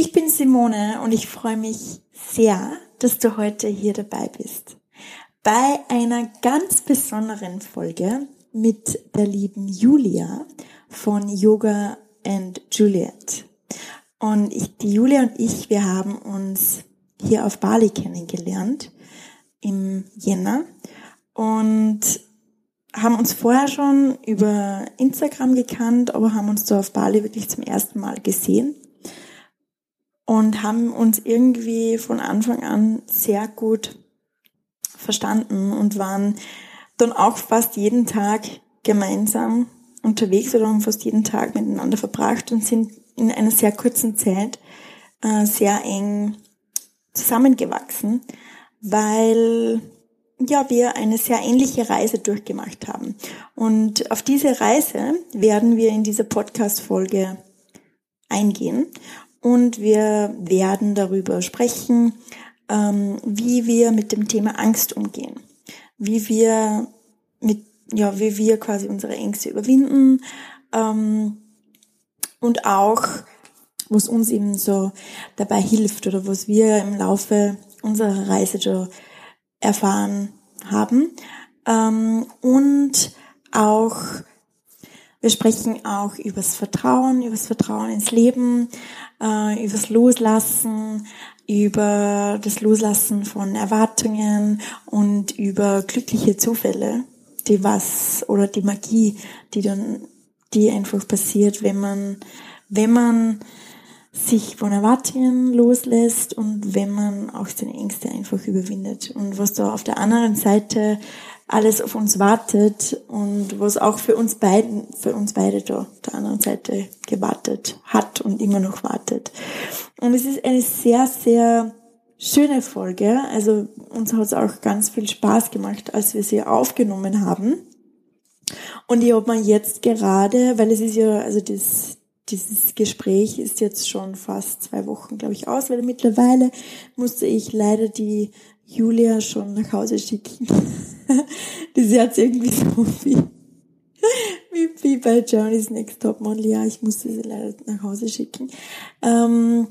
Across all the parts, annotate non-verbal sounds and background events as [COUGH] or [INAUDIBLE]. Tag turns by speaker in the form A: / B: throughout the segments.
A: Ich bin Simone und ich freue mich sehr, dass du heute hier dabei bist. Bei einer ganz besonderen Folge mit der lieben Julia von Yoga and Juliet. Und ich, die Julia und ich, wir haben uns hier auf Bali kennengelernt im Jänner und haben uns vorher schon über Instagram gekannt, aber haben uns da auf Bali wirklich zum ersten Mal gesehen und haben uns irgendwie von Anfang an sehr gut verstanden und waren dann auch fast jeden Tag gemeinsam unterwegs oder haben fast jeden Tag miteinander verbracht und sind in einer sehr kurzen Zeit äh, sehr eng zusammengewachsen, weil ja wir eine sehr ähnliche Reise durchgemacht haben. Und auf diese Reise werden wir in dieser Podcast-Folge eingehen und wir werden darüber sprechen, ähm, wie wir mit dem Thema Angst umgehen, wie wir mit ja wie wir quasi unsere Ängste überwinden ähm, und auch was uns eben so dabei hilft oder was wir im Laufe unserer Reise so erfahren haben. Ähm, und auch wir sprechen auch übers Vertrauen, übers Vertrauen ins Leben, äh, übers Loslassen, über das Loslassen von Erwartungen und über glückliche Zufälle, die was oder die Magie, die dann, die einfach passiert, wenn man, wenn man sich von Erwartungen loslässt und wenn man auch seine Ängste einfach überwindet. Und was da auf der anderen Seite alles auf uns wartet und was auch für uns beiden, für uns beide da auf der anderen Seite gewartet hat und immer noch wartet. Und es ist eine sehr, sehr schöne Folge. Also uns hat es auch ganz viel Spaß gemacht, als wir sie aufgenommen haben. Und ich habe mir jetzt gerade, weil es ist ja, also das, dieses Gespräch ist jetzt schon fast zwei Wochen, glaube ich, aus, weil mittlerweile musste ich leider die Julia schon nach Hause schicken. [LAUGHS] das hat irgendwie so wie, [LAUGHS] wie, wie bei Johnny's Next Top Model. Ja, ich musste sie leider nach Hause schicken. Ähm,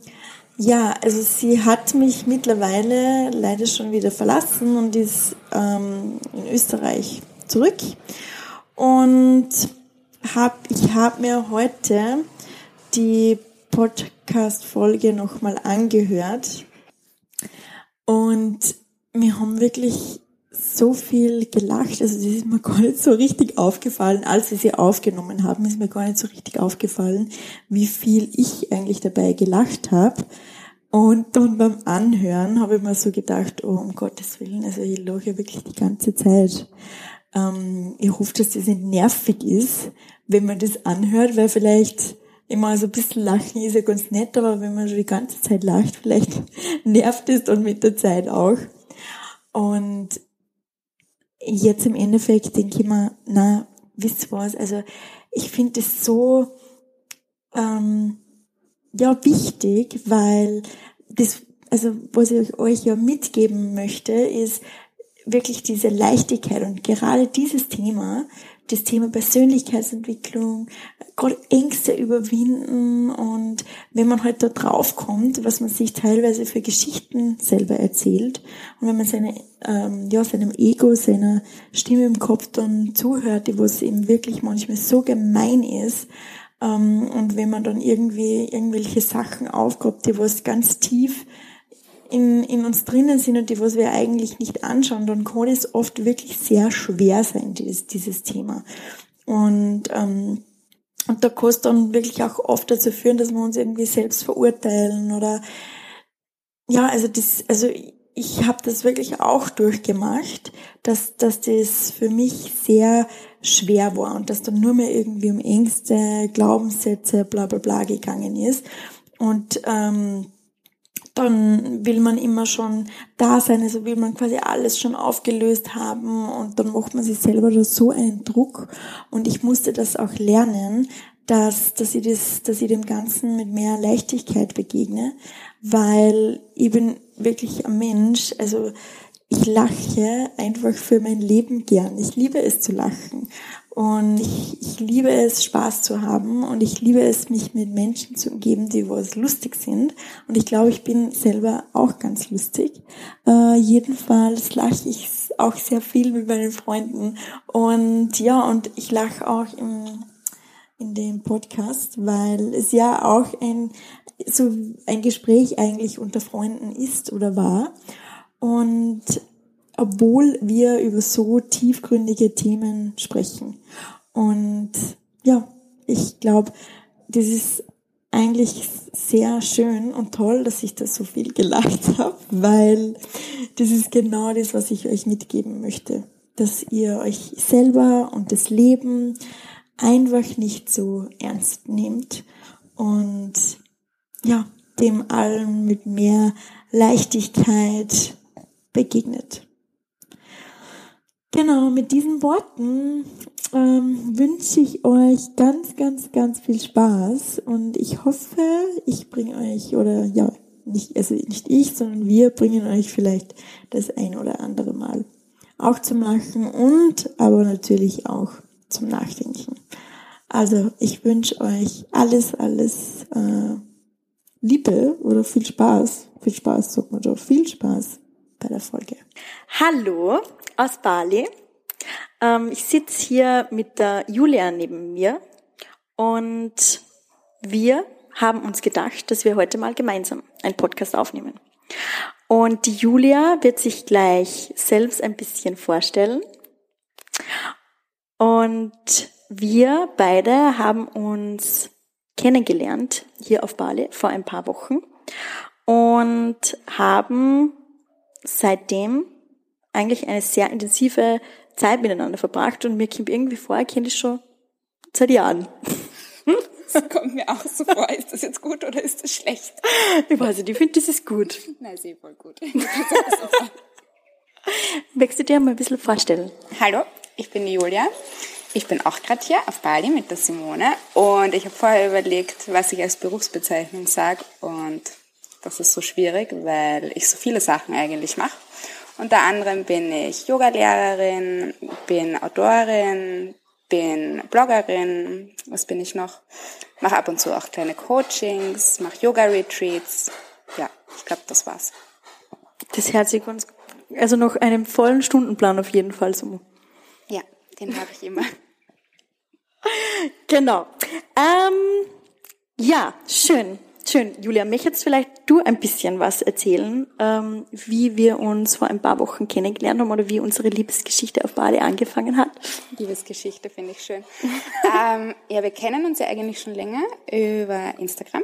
A: ja, also sie hat mich mittlerweile leider schon wieder verlassen und ist ähm, in Österreich zurück. Und hab, ich habe mir heute die Podcast-Folge nochmal angehört. Und wir haben wirklich so viel gelacht. Also das ist mir gar nicht so richtig aufgefallen. Als wir sie aufgenommen haben, ist mir gar nicht so richtig aufgefallen, wie viel ich eigentlich dabei gelacht habe. Und dann beim Anhören habe ich mir so gedacht, oh um Gottes Willen, also ich lache wirklich die ganze Zeit. Ähm, ich hoffe, dass das nicht nervig ist, wenn man das anhört, weil vielleicht immer so ein bisschen lachen ist ja ganz nett, aber wenn man schon die ganze Zeit lacht, vielleicht [LAUGHS] nervt es dann mit der Zeit auch. Und jetzt im Endeffekt denke ich mir, na, wisst ihr was, also ich finde es so, ähm, ja, wichtig, weil das, also was ich euch ja mitgeben möchte, ist wirklich diese Leichtigkeit und gerade dieses Thema, das Thema Persönlichkeitsentwicklung, gerade Ängste überwinden und wenn man halt da drauf kommt, was man sich teilweise für Geschichten selber erzählt und wenn man seine, ähm, ja, seinem Ego, seiner Stimme im Kopf dann zuhört, die was eben wirklich manchmal so gemein ist, ähm, und wenn man dann irgendwie irgendwelche Sachen aufgibt, die was ganz tief in, in uns drinnen sind und die, was wir eigentlich nicht anschauen, dann kann es oft wirklich sehr schwer sein, dieses, dieses Thema. Und, ähm, und da kann es dann wirklich auch oft dazu führen, dass wir uns irgendwie selbst verurteilen oder ja, also das, also ich habe das wirklich auch durchgemacht, dass, dass das für mich sehr schwer war und dass dann nur mehr irgendwie um Ängste, Glaubenssätze, bla bla bla gegangen ist. Und ähm, dann will man immer schon da sein, also will man quasi alles schon aufgelöst haben und dann macht man sich selber da so einen Druck. Und ich musste das auch lernen, dass, dass ich das, dass ich dem Ganzen mit mehr Leichtigkeit begegne, weil ich bin wirklich ein Mensch, also ich lache einfach für mein Leben gern. Ich liebe es zu lachen. Und ich, ich liebe es, Spaß zu haben und ich liebe es, mich mit Menschen zu umgeben, die was lustig sind. Und ich glaube, ich bin selber auch ganz lustig. Äh, jedenfalls lache ich auch sehr viel mit meinen Freunden. Und ja, und ich lache auch im, in dem Podcast, weil es ja auch ein, so ein Gespräch eigentlich unter Freunden ist oder war. Und obwohl wir über so tiefgründige Themen sprechen. Und ja, ich glaube, das ist eigentlich sehr schön und toll, dass ich da so viel gelacht [LAUGHS] habe, weil das ist genau das, was ich euch mitgeben möchte, dass ihr euch selber und das Leben einfach nicht so ernst nehmt und ja, dem allen mit mehr Leichtigkeit begegnet. Genau, mit diesen Worten ähm, wünsche ich euch ganz, ganz, ganz viel Spaß und ich hoffe, ich bringe euch oder ja, nicht, also nicht ich, sondern wir bringen euch vielleicht das ein oder andere Mal auch zum Lachen und aber natürlich auch zum Nachdenken. Also ich wünsche euch alles, alles äh, Liebe oder viel Spaß. Viel Spaß, sagt man doch. Viel Spaß bei der Folge.
B: Hallo aus Bali. Ähm, ich sitze hier mit der Julia neben mir und wir haben uns gedacht, dass wir heute mal gemeinsam einen Podcast aufnehmen. Und die Julia wird sich gleich selbst ein bisschen vorstellen. Und wir beide haben uns kennengelernt hier auf Bali vor ein paar Wochen und haben seitdem eigentlich eine sehr intensive Zeit miteinander verbracht und mir kommt irgendwie vor, ich kenne das schon seit Jahren. [LAUGHS]
C: Das kommt mir auch so vor. Ist das jetzt gut oder ist das schlecht?
B: Ich weiß nicht, ich finde, das ist gut.
C: Nein, eh voll gut. [LAUGHS]
B: Möchtest du dir mal ein bisschen vorstellen?
C: Hallo, ich bin die Julia. Ich bin auch gerade hier auf Bali mit der Simone und ich habe vorher überlegt, was ich als Berufsbezeichnung sage und das ist so schwierig, weil ich so viele Sachen eigentlich mache. Unter anderem bin ich Yogalehrerin, bin Autorin, bin Bloggerin, was bin ich noch? Mache ab und zu auch kleine Coachings, mache Yoga-Retreats. Ja, ich glaube, das war's.
B: Das hört sich uns, also noch einem vollen Stundenplan auf jeden Fall so.
C: Ja, den habe ich immer. [LAUGHS]
B: genau. Ähm, ja, schön. Schön. Julia, möchtest vielleicht du ein bisschen was erzählen, ähm, wie wir uns vor ein paar Wochen kennengelernt haben oder wie unsere Liebesgeschichte auf Bali angefangen hat?
C: Liebesgeschichte finde ich schön. [LAUGHS] ähm, ja, wir kennen uns ja eigentlich schon länger über Instagram.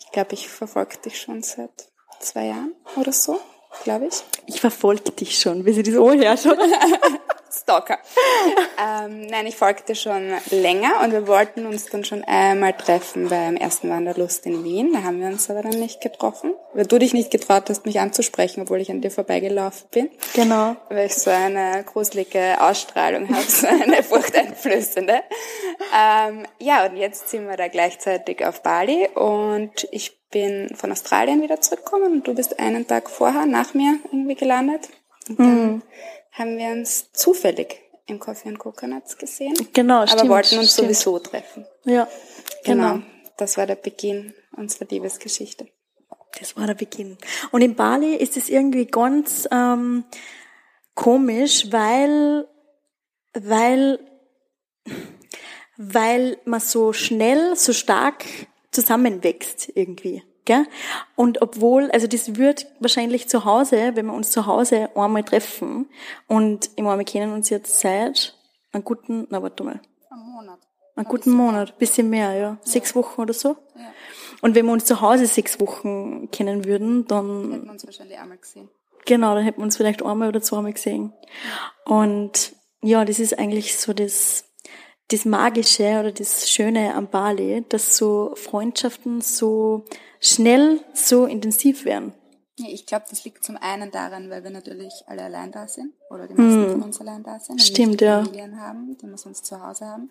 C: Ich glaube, ich verfolge dich schon seit zwei Jahren oder so, glaube ich.
B: Ich verfolge dich schon, wie sie das Ohr her schon. [LAUGHS]
C: Stalker. ähm, nein, ich folgte schon länger und wir wollten uns dann schon einmal treffen beim ersten Wanderlust in Wien. Da haben wir uns aber dann nicht getroffen, weil du dich nicht getraut hast, mich anzusprechen, obwohl ich an dir vorbeigelaufen bin.
B: Genau.
C: Weil ich so eine gruselige Ausstrahlung habe, so eine [LAUGHS] furchteinflößende. Ähm, ja, und jetzt sind wir da gleichzeitig auf Bali und ich bin von Australien wieder zurückgekommen und du bist einen Tag vorher nach mir irgendwie gelandet. Und dann mhm haben wir uns zufällig im Coffee and Coconuts gesehen.
B: Genau,
C: aber
B: stimmt,
C: wollten uns
B: stimmt.
C: sowieso treffen.
B: Ja, genau.
C: genau. Das war der Beginn unserer Liebesgeschichte.
B: Das war der Beginn. Und in Bali ist es irgendwie ganz ähm, komisch, weil weil weil man so schnell, so stark zusammenwächst irgendwie. Gell? Und obwohl, also das wird wahrscheinlich zu Hause, wenn wir uns zu Hause einmal treffen und ich meine, wir kennen uns jetzt seit einem guten, na warte mal.
C: Einen Monat.
B: Einen guten Monat, mehr. bisschen mehr, ja. ja. Sechs Wochen oder so. Ja. Und wenn wir uns zu Hause sechs Wochen kennen würden, dann...
C: Hätten wir uns wahrscheinlich einmal gesehen.
B: Genau, dann hätten wir uns vielleicht einmal oder zweimal gesehen. Und ja, das ist eigentlich so das
A: das Magische oder das Schöne am Bali, dass so Freundschaften so schnell so intensiv werden.
C: Ich glaube, das liegt zum einen daran, weil wir natürlich alle allein da sind oder die meisten hm. von uns allein da sind.
A: Stimmt, ja.
C: Familien haben, die wir sonst zu Hause haben.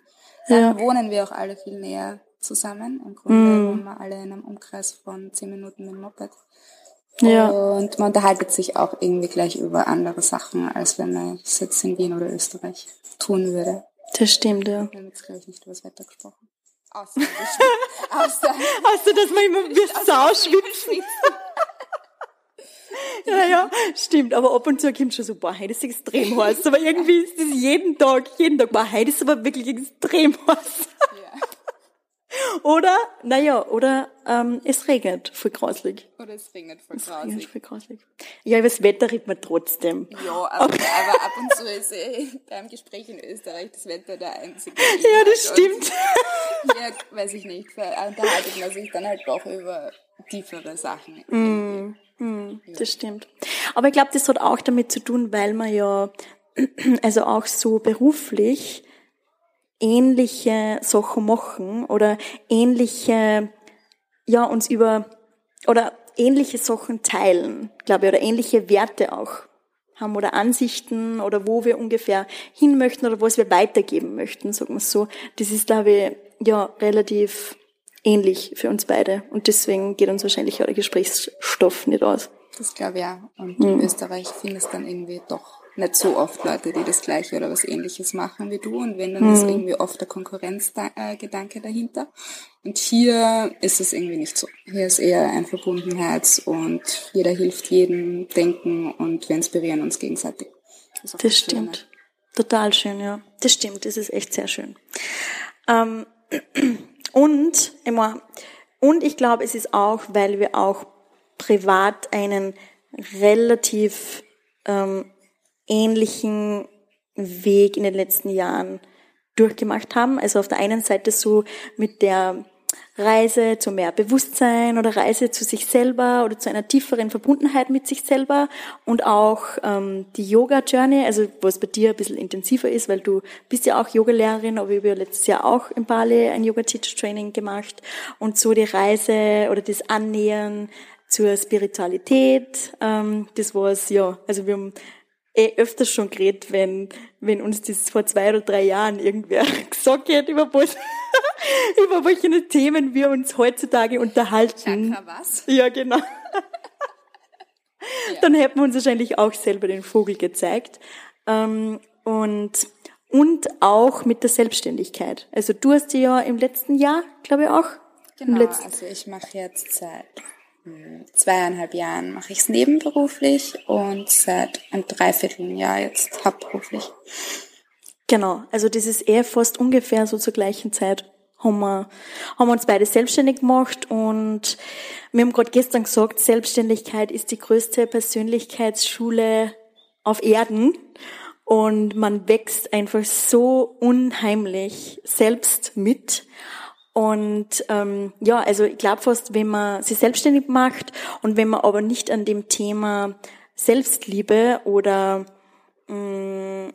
C: Dann ja. wohnen wir auch alle viel näher zusammen. Im Grunde hm. wohnen wir alle in einem Umkreis von zehn Minuten mit dem Moped. Ja. Und man unterhaltet sich auch irgendwie gleich über andere Sachen, als wenn man es jetzt in Wien oder Österreich tun würde.
A: Das stimmt, ja.
C: Wir haben jetzt, glaube ich, nicht über das Wetter gesprochen.
A: Außer, außer, [LAUGHS] außer dass man immer wie Sau schwitzt. Ja, ja, stimmt. Aber ab und zu kommt schon so, boah, heute ist extrem heiß. Aber irgendwie ist das jeden Tag, jeden Tag, boah, heute ist aber wirklich extrem heiß. Ja. Oder, naja, oder ähm, es regnet voll grauslig.
C: Oder es regnet voll es grauslig. Regnet
A: voll grausig. Ja, über das Wetter redet man trotzdem.
C: Ja, aber, okay. [LAUGHS] aber ab und zu ist äh, beim Gespräch in Österreich das Wetter der einzige. [LAUGHS]
A: Ja, das stimmt. [LAUGHS]
C: Ja, weiß ich nicht, unterhaltet man sich dann halt doch über tiefere Sachen.
A: Mm, mm, das stimmt. Aber ich glaube, das hat auch damit zu tun, weil man ja, [CLEARS THROAT] also auch so beruflich ähnliche Sachen machen oder ähnliche, ja, uns über, oder ähnliche Sachen teilen, glaube ich, oder ähnliche Werte auch haben oder Ansichten oder wo wir ungefähr hin möchten oder was wir weitergeben möchten, sagen wir so. Das ist, glaube ich, ja, relativ ähnlich für uns beide. Und deswegen geht uns wahrscheinlich auch der Gesprächsstoff nicht aus.
C: Das glaube ich ja. Und mhm. in Österreich findest dann irgendwie doch nicht so oft Leute, die das Gleiche oder was Ähnliches machen wie du. Und wenn, dann mhm. ist irgendwie oft der Konkurrenzgedanke dahinter. Und hier ist es irgendwie nicht so. Hier ist eher ein Verbundenheits- und jeder hilft jedem, denken und wir inspirieren uns gegenseitig.
A: Das, das stimmt. Schöne. Total schön, ja. Das stimmt, das ist echt sehr schön. Ähm, und, [CLEARS THROAT] immer, und ich glaube, es ist auch, weil wir auch privat einen relativ ähm, ähnlichen Weg in den letzten Jahren durchgemacht haben. Also auf der einen Seite so mit der Reise zu mehr Bewusstsein oder Reise zu sich selber oder zu einer tieferen Verbundenheit mit sich selber und auch ähm, die Yoga-Journey, also was bei dir ein bisschen intensiver ist, weil du bist ja auch Yogalehrerin, aber ich habe ja letztes Jahr auch in Bali ein Yoga-Teacher-Training gemacht und so die Reise oder das Annähern zur Spiritualität, ähm, das war es, ja, also wir haben eh öfters schon geredet, wenn, wenn uns das vor zwei oder drei Jahren irgendwer [LAUGHS] gesagt hat, über was, [LAUGHS] über welche Themen wir uns heutzutage unterhalten.
C: Chakra was?
A: Ja, genau. ja. Dann hätten wir uns wahrscheinlich auch selber den Vogel gezeigt. Ähm, und, und auch mit der Selbstständigkeit. Also du hast ja im letzten Jahr, glaube ich auch.
C: Genau, also ich mache jetzt seit zweieinhalb Jahren mache ich es nebenberuflich und seit einem Dreivierteljahr jetzt hauptberuflich.
A: Genau, also das ist eher fast ungefähr so zur gleichen Zeit haben wir, haben wir uns beide selbstständig gemacht und wir haben gerade gestern gesagt, Selbstständigkeit ist die größte Persönlichkeitsschule auf Erden und man wächst einfach so unheimlich selbst mit und ähm, ja, also ich glaube fast, wenn man sich selbstständig macht und wenn man aber nicht an dem Thema Selbstliebe oder mh, mm,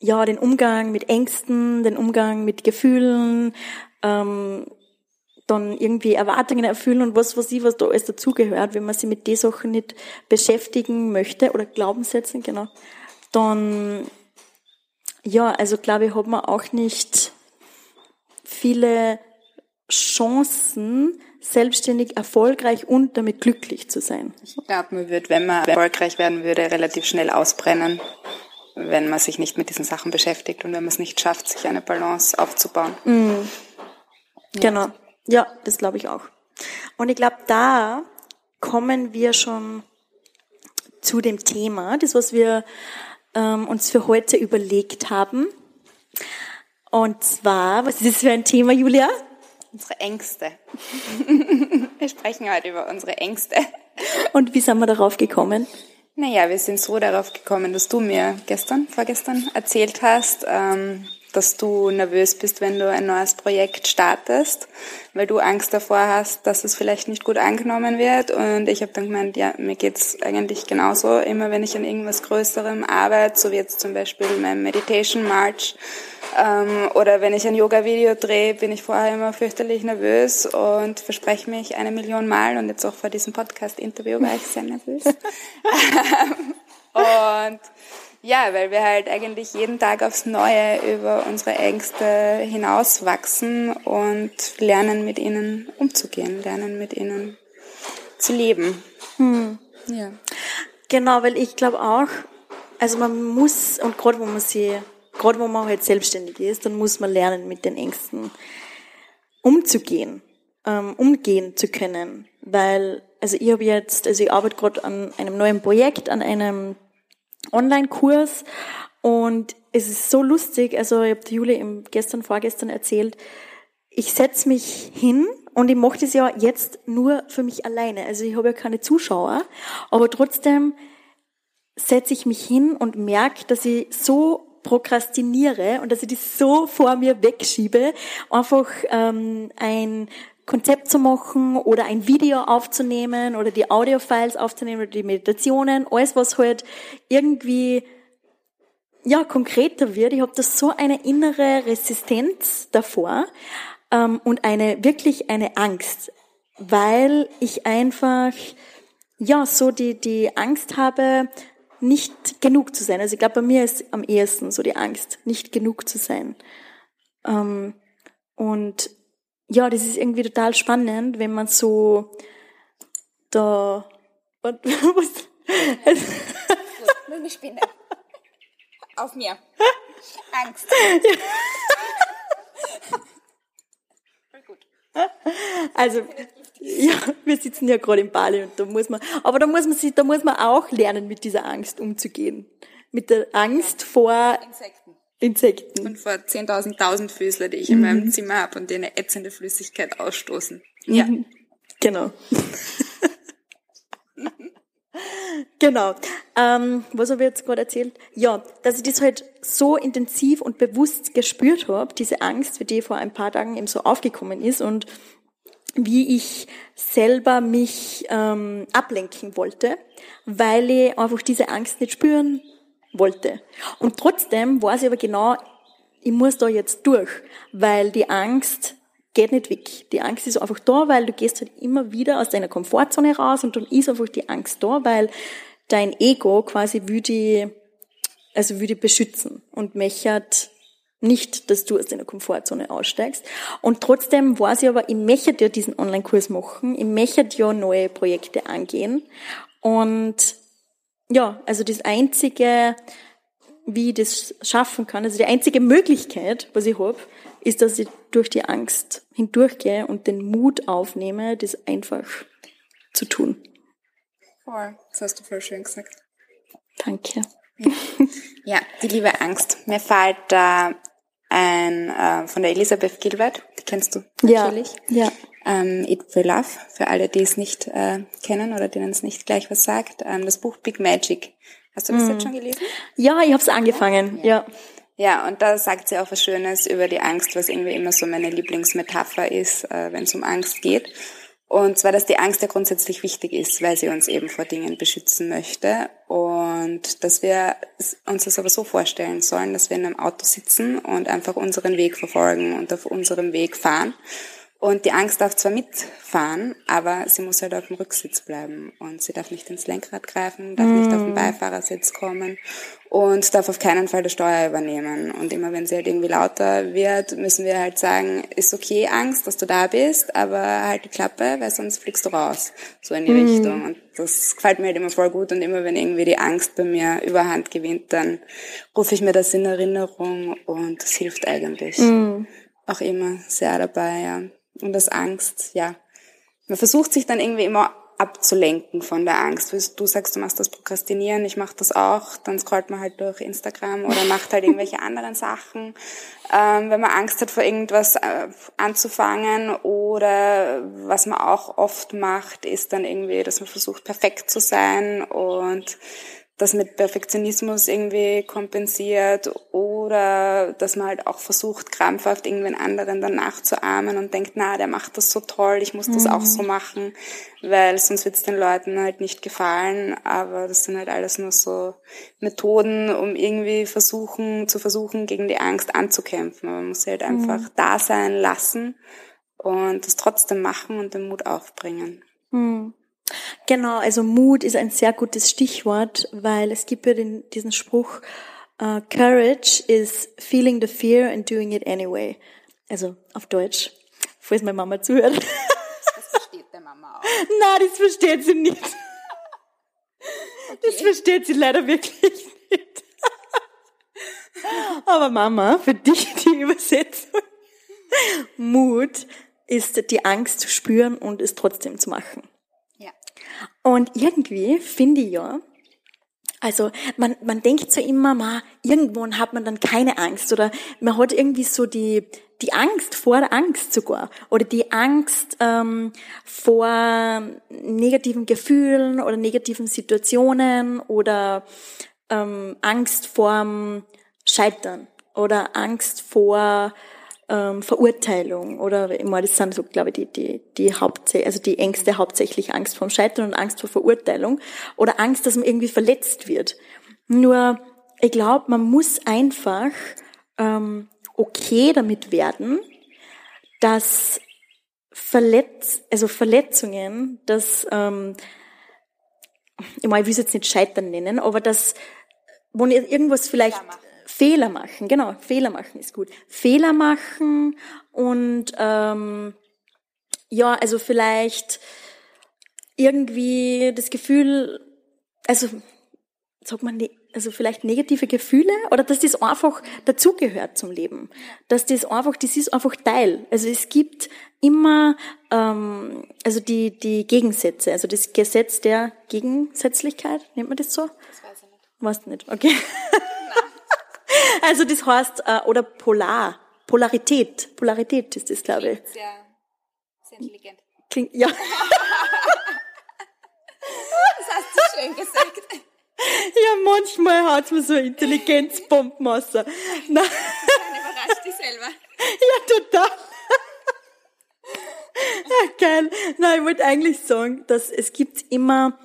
A: ja den Umgang mit Ängsten, den Umgang mit Gefühlen, ähm, dann irgendwie Erwartungen erfüllen und was weiß ich, was da alles dazugehört, wenn man sich mit den Sachen nicht beschäftigen möchte oder Glaubenssätze, genau, dann ja, also glaube ich, hat man auch nicht viele Chancen, selbstständig erfolgreich und damit glücklich zu sein.
C: Ich glaube, man wird, wenn man erfolgreich werden würde, relativ schnell ausbrennen, wenn man sich nicht mit diesen Sachen beschäftigt und wenn man es nicht schafft, sich eine Balance aufzubauen.
A: Mm. Ja. Genau. Ja, das glaube ich auch. Und ich glaube, da kommen wir schon zu dem Thema, das was wir ähm, uns für heute überlegt haben. Und zwar, was ist das für ein Thema, Julia?
C: Unsere Ängste. [LAUGHS] wir sprechen heute über unsere Ängste.
A: Und wie sind wir darauf gekommen?
C: Naja, wir sind so darauf gekommen, dass du mir gestern, vorgestern erzählt hast, ähm, dass du nervös bist, wenn du ein neues Projekt startest, weil du Angst davor hast, dass es vielleicht nicht gut angenommen wird. Und ich habe dann gemeint, ja, mir geht's eigentlich genauso. Immer wenn ich an irgendwas Größerem arbeite, so wie jetzt zum Beispiel mein Meditation March, ähm, oder wenn ich ein Yoga-Video drehe, bin ich vorher immer fürchterlich nervös und verspreche mich eine Million Mal. Und jetzt auch vor diesem Podcast-Interview war ich sehr nervös. [LAUGHS] [LAUGHS] und ja, weil wir halt eigentlich jeden Tag aufs Neue über unsere Ängste hinauswachsen und lernen, mit ihnen umzugehen, lernen, mit ihnen zu leben. Hm.
A: Ja. Genau, weil ich glaube auch, also man muss, und gerade wo man sie, gerade wo man halt selbstständig ist, dann muss man lernen, mit den Ängsten umzugehen, ähm, umgehen zu können. Weil, also ich habe jetzt, also ich arbeite gerade an einem neuen Projekt, an einem Online-Kurs und es ist so lustig, also ich habe Jule gestern, vorgestern erzählt, ich setz mich hin und ich mache das ja jetzt nur für mich alleine. Also ich habe ja keine Zuschauer, aber trotzdem setze ich mich hin und merke, dass ich so prokrastiniere und dass ich das so vor mir wegschiebe, einfach ähm, ein Konzept zu machen oder ein Video aufzunehmen oder die Audiofiles aufzunehmen oder die Meditationen, alles was halt irgendwie ja konkreter wird. Ich habe da so eine innere Resistenz davor ähm, und eine wirklich eine Angst, weil ich einfach ja so die die Angst habe, nicht genug zu sein. Also ich glaube, bei mir ist am ehesten so die Angst, nicht genug zu sein. Ähm, und ja, das ist irgendwie total spannend, wenn man so da. Was?
C: Nur eine Spinne. Auf mir. Angst.
A: Voll gut. Also, ja, wir sitzen ja gerade in Bali und da muss man, aber da muss man sich, da muss man auch lernen, mit dieser Angst umzugehen. Mit der Angst vor Insekten. Insekten.
C: Und vor 10.000 Tausendfüßler, die ich in meinem mhm. Zimmer habe und die eine ätzende Flüssigkeit ausstoßen.
A: Mhm. Ja. Genau. genau. Ähm, was habe ich jetzt gerade erzählt? Ja, dass ich das halt so intensiv und bewusst gespürt habe, diese Angst, wie die vor ein paar Tagen eben so aufgekommen ist und wie ich selber mich ähm, ablenken wollte, weil ich einfach diese Angst nicht spüren wollte. Und trotzdem weiß ich aber genau, ich muss da jetzt durch, weil die Angst geht nicht weg. Die Angst ist einfach da, weil du gehst halt immer wieder aus deiner Komfortzone raus und dann ist einfach die Angst da, weil dein Ego quasi würde, also würde beschützen und mechert nicht, dass du aus deiner Komfortzone aussteigst. Und trotzdem weiß ich aber, ich möchte ja diesen Online-Kurs machen, ich möchte ja neue Projekte angehen und ja, also das einzige, wie ich das schaffen kann, also die einzige Möglichkeit, was ich habe, ist, dass ich durch die Angst hindurchgehe und den Mut aufnehme, das einfach zu tun.
C: Voll, das hast du voll schön gesagt.
A: Danke.
C: Ja, die liebe Angst. Mir fällt da ein äh, von der Elisabeth Gilbert, die kennst du natürlich.
A: Ja. ja
C: ähm, Eat for Love, für alle, die es nicht äh, kennen oder denen es nicht gleich was sagt. Ähm, das Buch Big Magic. Hast du das mm. jetzt schon gelesen?
A: Ja, ich habe es angefangen, ja.
C: ja. Ja, und da sagt sie auch was Schönes über die Angst, was irgendwie immer so meine Lieblingsmetapher ist, äh, wenn es um Angst geht. Und zwar, dass die Angst ja grundsätzlich wichtig ist, weil sie uns eben vor Dingen beschützen möchte. Und dass wir uns das aber so vorstellen sollen, dass wir in einem Auto sitzen und einfach unseren Weg verfolgen und auf unserem Weg fahren. Und die Angst darf zwar mitfahren, aber sie muss halt auf dem Rücksitz bleiben. Und sie darf nicht ins Lenkrad greifen, darf mm. nicht auf den mm. Beifahrersitz kommen und darf auf keinen Fall das Steuer übernehmen. Und immer wenn sie halt irgendwie lauter wird, müssen wir halt sagen, ist okay Angst, dass du da bist, aber halt die Klappe, weil sonst fliegst du raus. So in die mm. Richtung. Und das gefällt mir halt immer voll gut. Und immer wenn irgendwie die Angst bei mir überhand gewinnt, dann rufe ich mir das in Erinnerung und das hilft eigentlich. Mm. Auch immer sehr dabei, ja und das Angst, ja. Man versucht sich dann irgendwie immer abzulenken von der Angst. Du sagst, du machst das Prokrastinieren, ich mache das auch, dann scrollt man halt durch Instagram oder macht halt irgendwelche [LAUGHS] anderen Sachen, ähm, wenn man Angst hat vor irgendwas äh, anzufangen oder was man auch oft macht, ist dann irgendwie, dass man versucht perfekt zu sein und das mit Perfektionismus irgendwie kompensiert oder dass man halt auch versucht, krampfhaft irgendwen anderen dann nachzuahmen und denkt, na, der macht das so toll, ich muss das mhm. auch so machen, weil sonst wird es den Leuten halt nicht gefallen. Aber das sind halt alles nur so Methoden, um irgendwie versuchen, zu versuchen, gegen die Angst anzukämpfen. Man muss sie halt mhm. einfach da sein lassen und das trotzdem machen und den Mut aufbringen.
A: Mhm. Genau, also Mut ist ein sehr gutes Stichwort, weil es gibt ja den, diesen Spruch, uh, Courage is feeling the fear and doing it anyway. Also auf Deutsch, falls meine Mama zuhört.
C: Das versteht der Mama auch. [LAUGHS]
A: Nein, das versteht sie nicht. Okay. Das versteht sie leider wirklich nicht. Aber Mama, für dich die Übersetzung. Mut ist die Angst zu spüren und es trotzdem zu machen. Und irgendwie finde ich ja, also man, man denkt so immer mal, irgendwann hat man dann keine Angst oder man hat irgendwie so die, die Angst vor der Angst sogar oder die Angst ähm, vor negativen Gefühlen oder negativen Situationen oder ähm, Angst vorm Scheitern oder Angst vor ähm, Verurteilung oder immer, das sind so, glaube ich, die, die, die Hauptsächlich, also die Ängste hauptsächlich Angst vorm Scheitern und Angst vor Verurteilung oder Angst, dass man irgendwie verletzt wird. Nur, ich glaube, man muss einfach ähm, okay damit werden, dass Verletz, also Verletzungen, dass ähm, ich, meine, ich will es jetzt nicht Scheitern nennen, aber dass, wo irgendwas vielleicht Fehler machen, genau, Fehler machen ist gut. Fehler machen und ähm, ja, also vielleicht irgendwie das Gefühl, also sagt man, also vielleicht negative Gefühle oder dass das einfach dazugehört zum Leben, dass das einfach, das ist einfach Teil. Also es gibt immer ähm, also die die Gegensätze, also das Gesetz der Gegensätzlichkeit, nennt man das so? Das weiß ich nicht. Weißt du nicht? Okay. [LAUGHS] Also das heißt, äh, oder Polar, Polarität, Polarität ist das, glaube ich.
C: Sehr, sehr intelligent.
A: Klingt, ja. [LAUGHS]
C: das hast du schön gesagt.
A: Ja, manchmal haut's mir so Intelligenzbomben raus. Nein.
C: überrascht dich selber.
A: Ja, total. Ja, geil. Nein, ich wollte eigentlich sagen, dass es gibt immer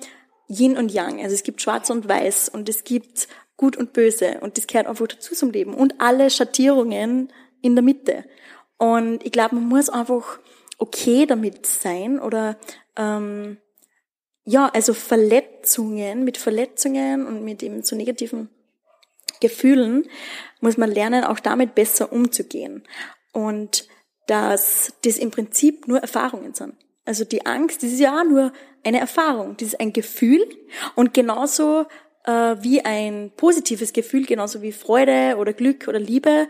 A: Yin und Yang. Also es gibt Schwarz und Weiß und es gibt Gut und Böse. Und das gehört einfach dazu zum Leben. Und alle Schattierungen in der Mitte. Und ich glaube, man muss einfach okay damit sein oder ähm, ja, also Verletzungen, mit Verletzungen und mit eben so negativen Gefühlen muss man lernen, auch damit besser umzugehen. Und dass das im Prinzip nur Erfahrungen sind. Also die Angst, das ist ja auch nur eine Erfahrung, das ist ein Gefühl und genauso äh, wie ein positives Gefühl, genauso wie Freude oder Glück oder Liebe.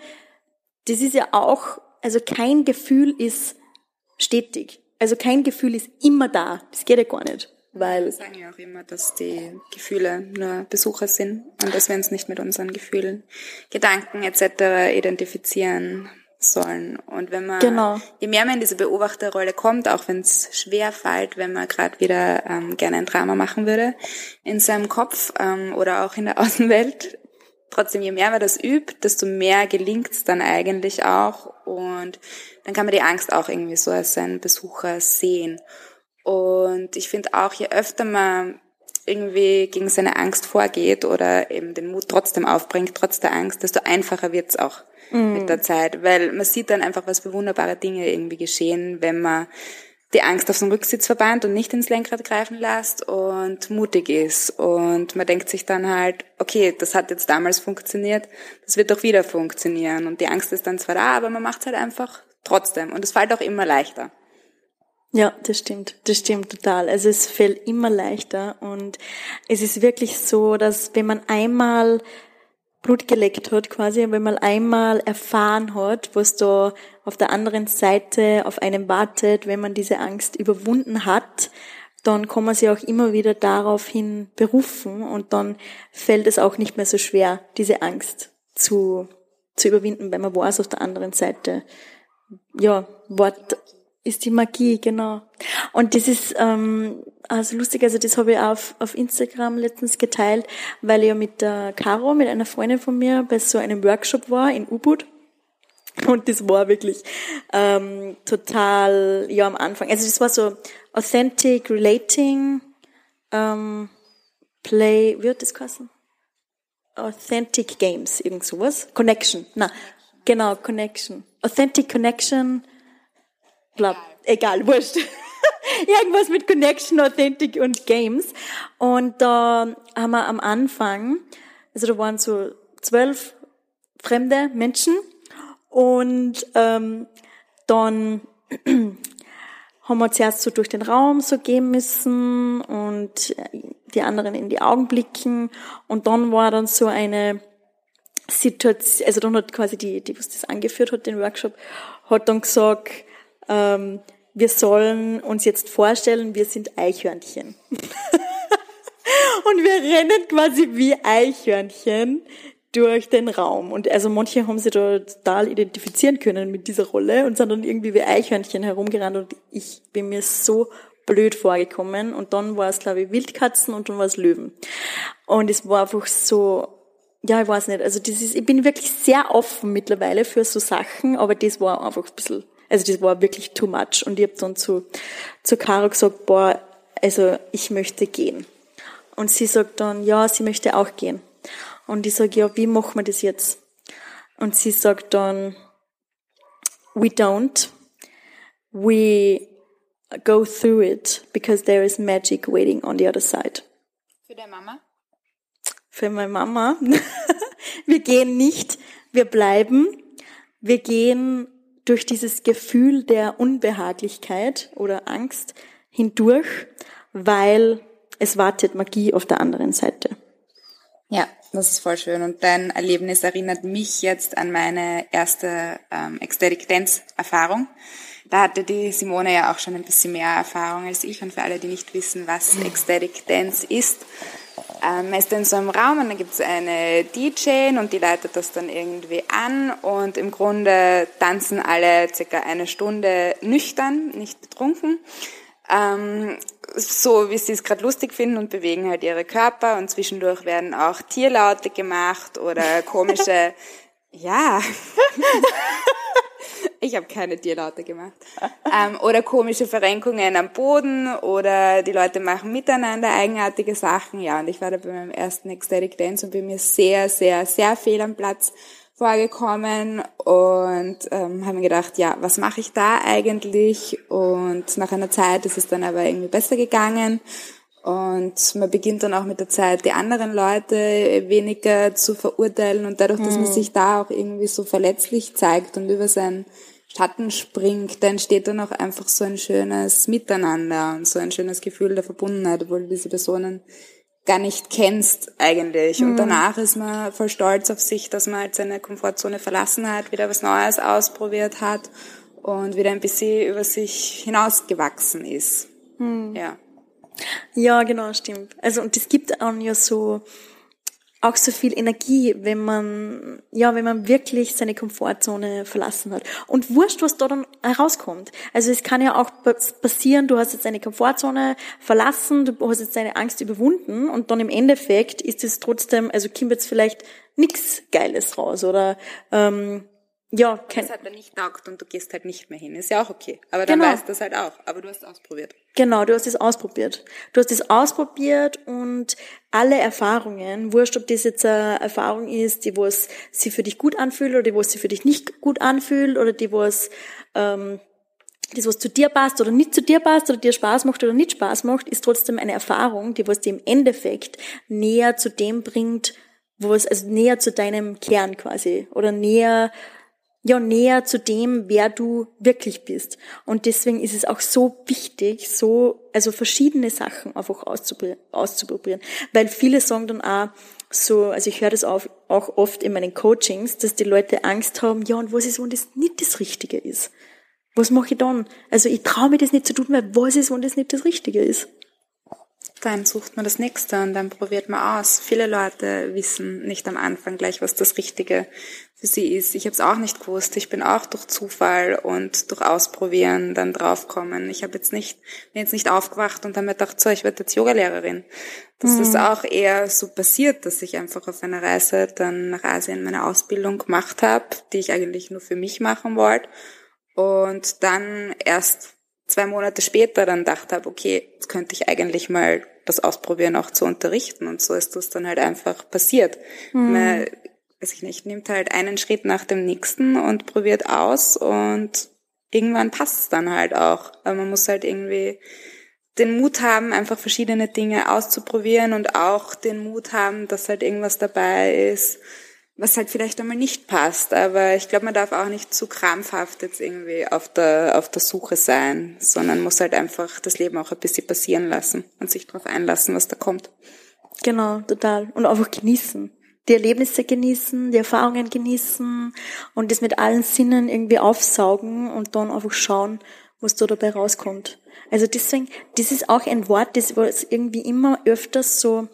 A: Das ist ja auch, also kein Gefühl ist stetig. Also kein Gefühl ist immer da. Das geht ja gar nicht. Weil
C: wir sagen ja auch immer, dass die Gefühle nur Besucher sind und dass wir uns nicht mit unseren Gefühlen, Gedanken etc. identifizieren sollen. Und wenn man,
A: genau.
C: je mehr man in diese Beobachterrolle kommt, auch wenn es schwer fällt, wenn man gerade wieder ähm, gerne ein Drama machen würde in seinem Kopf ähm, oder auch in der [LAUGHS] Außenwelt, trotzdem, je mehr man das übt, desto mehr gelingt es dann eigentlich auch und dann kann man die Angst auch irgendwie so als seinen Besucher sehen. Und ich finde auch, je öfter man irgendwie gegen seine Angst vorgeht oder eben den Mut trotzdem aufbringt, trotz der Angst, desto einfacher wird's auch mhm. mit der Zeit, weil man sieht dann einfach, was für wunderbare Dinge irgendwie geschehen, wenn man die Angst auf den Rücksitz verbannt und nicht ins Lenkrad greifen lässt und mutig ist. Und man denkt sich dann halt, okay, das hat jetzt damals funktioniert, das wird doch wieder funktionieren. Und die Angst ist dann zwar da, aber man macht es halt einfach trotzdem. Und es fällt auch immer leichter.
A: Ja, das stimmt. Das stimmt total. Also es fällt immer leichter und es ist wirklich so, dass wenn man einmal Blut geleckt hat, quasi, wenn man einmal erfahren hat, was da auf der anderen Seite auf einem wartet, wenn man diese Angst überwunden hat, dann kann man sich auch immer wieder daraufhin berufen und dann fällt es auch nicht mehr so schwer, diese Angst zu, zu überwinden, weil man weiß auf der anderen Seite, ja, Wort, ist die Magie, genau. Und das ist ähm, also lustig, also das habe ich auf, auf Instagram letztens geteilt, weil ich ja mit der Caro, mit einer Freundin von mir, bei so einem Workshop war in Ubud. Und das war wirklich ähm, total, ja, am Anfang. Also das war so authentic, relating, ähm, play, wie hat das geheißen? Authentic Games, irgend sowas. Connection, na, genau, Connection. Authentic Connection, glaub, egal, wurscht. [LAUGHS] Irgendwas mit Connection, Authentic und Games. Und da haben wir am Anfang, also da waren so zwölf fremde Menschen und ähm, dann [CLEARS THROAT] haben wir zuerst so durch den Raum so gehen müssen und die anderen in die Augen blicken und dann war dann so eine Situation, also dann hat quasi die, die was das angeführt hat, den Workshop, hat dann gesagt, ähm, wir sollen uns jetzt vorstellen, wir sind Eichhörnchen. [LAUGHS] und wir rennen quasi wie Eichhörnchen durch den Raum. Und also manche haben sich da total identifizieren können mit dieser Rolle und sind dann irgendwie wie Eichhörnchen herumgerannt und ich bin mir so blöd vorgekommen. Und dann war es, glaube ich, Wildkatzen und dann war es Löwen. Und es war einfach so, ja, ich weiß nicht, also das ist, ich bin wirklich sehr offen mittlerweile für so Sachen, aber das war einfach ein bisschen, also das war wirklich too much. Und ich habe dann zu, zu Caro gesagt, boah, also ich möchte gehen. Und sie sagt dann, ja, sie möchte auch gehen. Und ich sage, ja, wie machen wir das jetzt? Und sie sagt dann, we don't. We go through it because there is magic waiting on the other side.
C: Für deine Mama?
A: Für meine Mama. [LAUGHS] wir gehen nicht, wir bleiben. Wir gehen durch dieses Gefühl der Unbehaglichkeit oder Angst hindurch, weil es wartet Magie auf der anderen Seite.
C: Ja, das ist voll schön. Und dein Erlebnis erinnert mich jetzt an meine erste ähm, Ecstatic Dance Erfahrung. Da hatte die Simone ja auch schon ein bisschen mehr Erfahrung als ich. Und für alle, die nicht wissen, was Ecstatic Dance ist, ähm, ist in so einem Raum und dann gibt es eine DJ und die leitet das dann irgendwie an und im Grunde tanzen alle circa eine Stunde nüchtern, nicht betrunken. Ähm, so wie sie es gerade lustig finden und bewegen halt ihre Körper und zwischendurch werden auch Tierlaute gemacht oder komische, [LAUGHS] ja, [LAUGHS] ich habe keine Tierlaute gemacht, ähm, oder komische Verrenkungen am Boden oder die Leute machen miteinander eigenartige Sachen, ja, und ich war da bei meinem ersten Ecstatic Dance und bin mir sehr, sehr, sehr fehl am Platz vorgekommen und ähm, haben gedacht, ja, was mache ich da eigentlich? Und nach einer Zeit ist es dann aber irgendwie besser gegangen und man beginnt dann auch mit der Zeit die anderen Leute weniger zu verurteilen und dadurch, dass man mhm. sich da auch irgendwie so verletzlich zeigt und über seinen Schatten springt, dann entsteht dann auch einfach so ein schönes Miteinander und so ein schönes Gefühl der Verbundenheit, obwohl diese Personen gar nicht kennst eigentlich. Und mhm. danach ist man voll stolz auf sich, dass man halt seine Komfortzone verlassen hat, wieder was Neues ausprobiert hat und wieder ein bisschen über sich hinausgewachsen ist. Mhm. Ja.
A: Ja, genau, stimmt. Also, und es gibt auch ja so, auch so viel Energie, wenn man, ja, wenn man wirklich seine Komfortzone verlassen hat. Und wurscht, was da dann herauskommt. Also es kann ja auch passieren, du hast jetzt deine Komfortzone verlassen, du hast jetzt deine Angst überwunden und dann im Endeffekt ist es trotzdem, also kommt jetzt vielleicht nichts Geiles raus oder ähm, ja,
C: kein das hat dann nicht taugt und du gehst halt nicht mehr hin. Ist ja auch okay. Aber dann genau. weißt du das halt auch. Aber du hast es ausprobiert.
A: Genau, du hast es ausprobiert. Du hast es ausprobiert und alle Erfahrungen, wurscht, ob das jetzt eine Erfahrung ist, die was sie für dich gut anfühlt oder die was sie für dich nicht gut anfühlt oder die was ähm, das, was zu dir passt oder nicht zu dir passt oder dir Spaß macht oder nicht Spaß macht, ist trotzdem eine Erfahrung, die was dir im Endeffekt näher zu dem bringt, wo es also näher zu deinem Kern quasi oder näher ja näher zu dem, wer du wirklich bist. Und deswegen ist es auch so wichtig, so, also verschiedene Sachen einfach auszuprobieren. Weil viele sagen dann auch, so, also ich höre das auch, auch oft in meinen Coachings, dass die Leute Angst haben, ja, und was ist, wenn das nicht das Richtige ist? Was mache ich dann? Also ich traue mir das nicht zu tun, weil was ist, wenn das nicht das Richtige ist?
C: Dann sucht man das nächste und dann probiert man aus. Viele Leute wissen nicht am Anfang gleich, was das Richtige für sie ist. Ich habe es auch nicht gewusst. Ich bin auch durch Zufall und durch Ausprobieren dann draufkommen. Ich habe jetzt nicht, bin jetzt nicht aufgewacht und habe mir gedacht, so, ich werde jetzt Yogalehrerin. Das mhm. ist auch eher so passiert, dass ich einfach auf einer Reise dann nach Asien meine Ausbildung gemacht habe, die ich eigentlich nur für mich machen wollte. Und dann erst zwei Monate später dann dachte habe, okay, jetzt könnte ich eigentlich mal das ausprobieren, auch zu unterrichten. Und so ist das dann halt einfach passiert. Mhm. Man, weiß ich nicht, nimmt halt einen Schritt nach dem nächsten und probiert aus und irgendwann passt es dann halt auch. Aber man muss halt irgendwie den Mut haben, einfach verschiedene Dinge auszuprobieren und auch den Mut haben, dass halt irgendwas dabei ist, was halt vielleicht einmal nicht passt. Aber ich glaube, man darf auch nicht zu krampfhaft jetzt irgendwie auf der, auf der Suche sein, sondern muss halt einfach das Leben auch ein bisschen passieren lassen und sich darauf einlassen, was da kommt.
A: Genau, total. Und einfach genießen. Die Erlebnisse genießen, die Erfahrungen genießen und das mit allen Sinnen irgendwie aufsaugen und dann einfach schauen, was da dabei rauskommt. Also deswegen, das ist auch ein Wort, das was irgendwie immer öfters so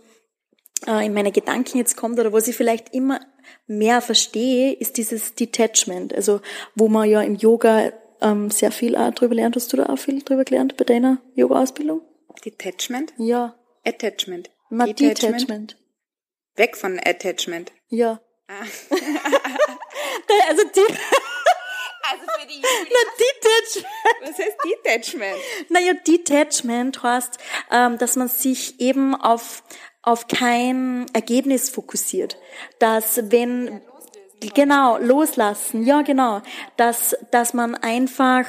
A: äh, in meine Gedanken jetzt kommt oder was ich vielleicht immer mehr verstehe, ist dieses Detachment. Also wo man ja im Yoga ähm, sehr viel auch drüber lernt. Hast du da auch viel drüber gelernt bei deiner Yoga-Ausbildung?
C: Detachment?
A: Ja.
C: Attachment.
A: Na, Detachment. Detachment.
C: Weg von Attachment.
A: Ja. Ah. [LAUGHS] also die
C: also für die. Na, Detachment. Was heißt Detachment?
A: Naja, Detachment heißt, ähm, dass man sich eben auf auf kein Ergebnis fokussiert. Dass wenn, genau, loslassen, ja genau, dass, dass man einfach,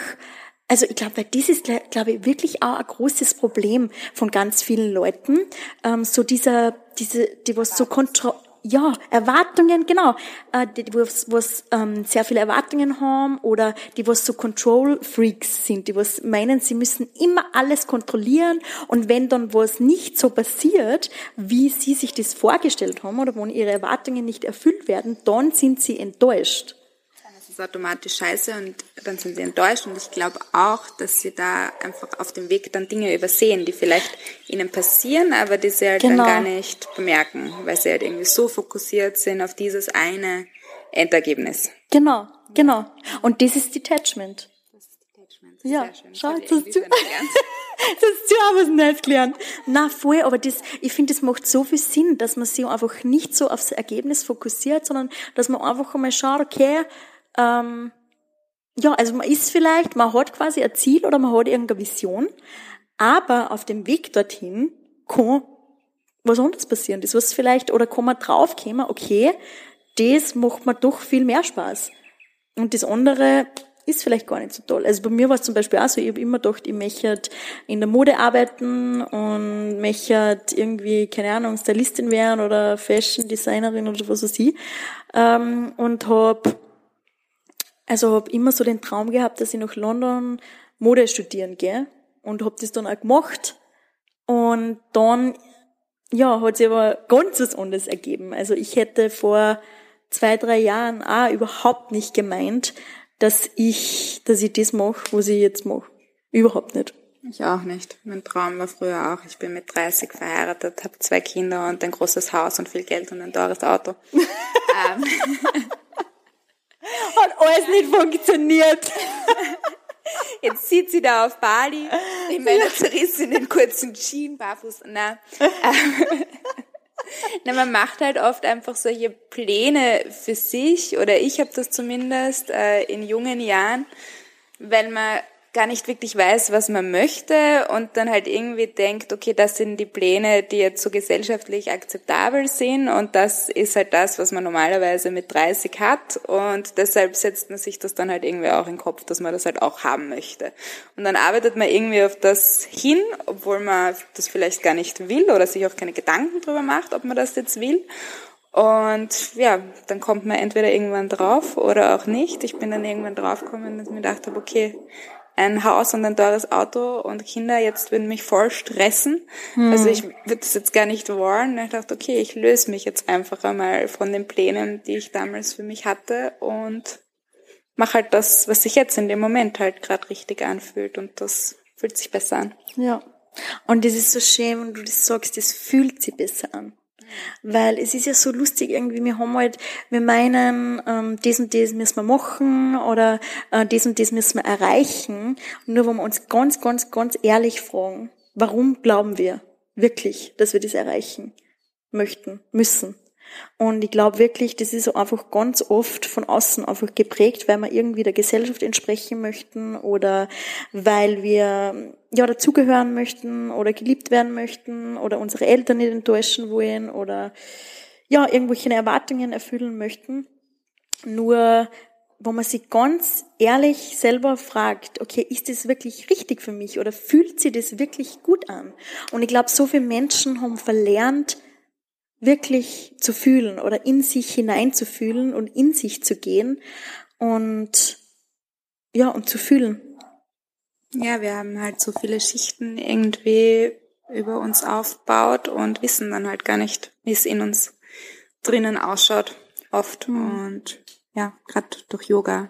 A: also ich glaube, das ist, glaube ich, wirklich auch ein großes Problem von ganz vielen Leuten, ähm, so dieser, diese, die was so kontro ja, Erwartungen, genau, äh, die, was, was ähm, sehr viele Erwartungen haben oder die was so Control Freaks sind, die was meinen, sie müssen immer alles kontrollieren und wenn dann was nicht so passiert, wie sie sich das vorgestellt haben oder wenn ihre Erwartungen nicht erfüllt werden, dann sind sie enttäuscht
C: ist automatisch scheiße und dann sind sie enttäuscht. Und ich glaube auch, dass sie da einfach auf dem Weg dann Dinge übersehen, die vielleicht ihnen passieren, aber die sie halt genau. dann gar nicht bemerken, weil sie halt irgendwie so fokussiert sind auf dieses eine Endergebnis.
A: Genau, genau. Und das ist Detachment. Das ist Detachment. Das ja, schön. schau, das du, das [LAUGHS] auch was Neues gelernt. Na, voll, aber das, ich finde, das macht so viel Sinn, dass man sich einfach nicht so aufs Ergebnis fokussiert, sondern dass man einfach einmal schaut, okay, ähm, ja, also man ist vielleicht, man hat quasi ein Ziel oder man hat irgendeine Vision, aber auf dem Weg dorthin kann was anderes passieren. Das was vielleicht, oder kann man draufkommen, okay, das macht mir doch viel mehr Spaß. Und das andere ist vielleicht gar nicht so toll. Also bei mir war es zum Beispiel auch so, ich habe immer gedacht, ich möchte in der Mode arbeiten und möchte irgendwie, keine Ahnung, Stylistin werden oder Fashion Designerin oder was weiß ich. Ähm, und habe also habe immer so den Traum gehabt, dass ich nach London Mode studieren gehe und habe das dann auch gemacht. Und dann, ja, hat sich aber ganz was anderes ergeben. Also ich hätte vor zwei, drei Jahren auch überhaupt nicht gemeint, dass ich, dass ich das mache, was ich jetzt mache. Überhaupt nicht.
C: Ich auch nicht. Mein Traum war früher auch. Ich bin mit 30 verheiratet, habe zwei Kinder und ein großes Haus und viel Geld und ein teures Auto. [LAUGHS] ähm.
A: Hat alles nicht funktioniert. [LAUGHS]
C: Jetzt sieht sie da auf Bali in meiner zerrissenen kurzen Jeans, barfuß. Na, [LAUGHS] na, man macht halt oft einfach solche Pläne für sich, oder ich habe das zumindest äh, in jungen Jahren, weil man gar nicht wirklich weiß, was man möchte und dann halt irgendwie denkt, okay, das sind die Pläne, die jetzt so gesellschaftlich akzeptabel sind und das ist halt das, was man normalerweise mit 30 hat und deshalb setzt man sich das dann halt irgendwie auch in den Kopf, dass man das halt auch haben möchte. Und dann arbeitet man irgendwie auf das hin, obwohl man das vielleicht gar nicht will oder sich auch keine Gedanken drüber macht, ob man das jetzt will. Und ja, dann kommt man entweder irgendwann drauf oder auch nicht. Ich bin dann irgendwann draufgekommen und mir gedacht habe, okay, ein Haus und ein teures Auto und Kinder jetzt würden mich voll stressen. Hm. Also ich würde das jetzt gar nicht wollen. Ich dachte, okay, ich löse mich jetzt einfach einmal von den Plänen, die ich damals für mich hatte und mache halt das, was sich jetzt in dem Moment halt gerade richtig anfühlt und das fühlt sich besser an.
A: Ja, Und das ist so schön, wenn du das sagst, das fühlt sich besser an. Weil es ist ja so lustig irgendwie, wir haben halt, wir meinen, ähm, das und das müssen wir machen oder äh, das und das müssen wir erreichen. Nur wenn wir uns ganz, ganz, ganz ehrlich fragen, warum glauben wir wirklich, dass wir das erreichen möchten, müssen? Und ich glaube wirklich, das ist einfach ganz oft von außen einfach geprägt, weil wir irgendwie der Gesellschaft entsprechen möchten oder weil wir ja dazugehören möchten oder geliebt werden möchten oder unsere Eltern nicht enttäuschen wollen oder ja irgendwelche Erwartungen erfüllen möchten. Nur wo man sich ganz ehrlich selber fragt, okay, ist das wirklich richtig für mich oder fühlt sich das wirklich gut an? Und ich glaube, so viele Menschen haben verlernt, wirklich zu fühlen oder in sich hineinzufühlen und in sich zu gehen und ja, und zu fühlen.
C: Ja, wir haben halt so viele Schichten irgendwie über uns aufgebaut und wissen dann halt gar nicht, wie es in uns drinnen ausschaut, oft. Mhm. Und ja, gerade durch Yoga,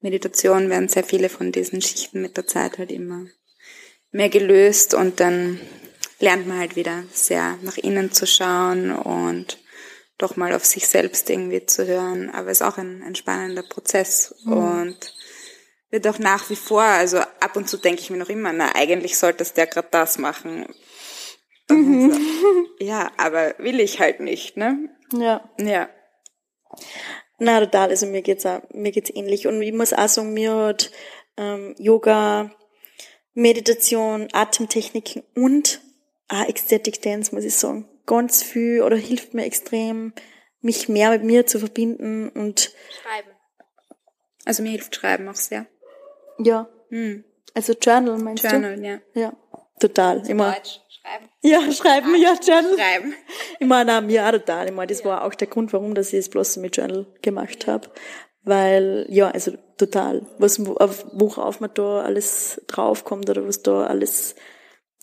C: Meditation werden sehr viele von diesen Schichten mit der Zeit halt immer mehr gelöst und dann lernt man halt wieder sehr nach innen zu schauen und doch mal auf sich selbst irgendwie zu hören. Aber es ist auch ein, ein spannender Prozess mhm. und wird auch nach wie vor, also ab und zu denke ich mir noch immer, na, eigentlich solltest der gerade das machen. Mhm. So, ja, aber will ich halt nicht, ne?
A: Ja.
C: Ja.
A: Na, total. Also mir geht's auch, mir geht's ähnlich. Und ich muss auch sagen, mir hat ähm, Yoga, Meditation, Atemtechniken und ah, Ecstatic Dance, muss ich sagen. Ganz viel oder hilft mir extrem, mich mehr mit mir zu verbinden und
C: Schreiben. Also mir hilft Schreiben auch sehr.
A: Ja. Hm. Also Journal meinst
C: Journal,
A: du?
C: Journal,
A: ja. Ja, total.
C: Also
A: Immer.
C: Deutsch, schreiben.
A: Ja, schreiben, schreiben. ja, Journal.
C: Schreiben.
A: Ich meine, mir auch total. Ich meine, das ja. war auch der Grund, warum dass ich es bloß mit Journal gemacht habe. Weil, ja, also total. Was, worauf man da alles draufkommt oder was da alles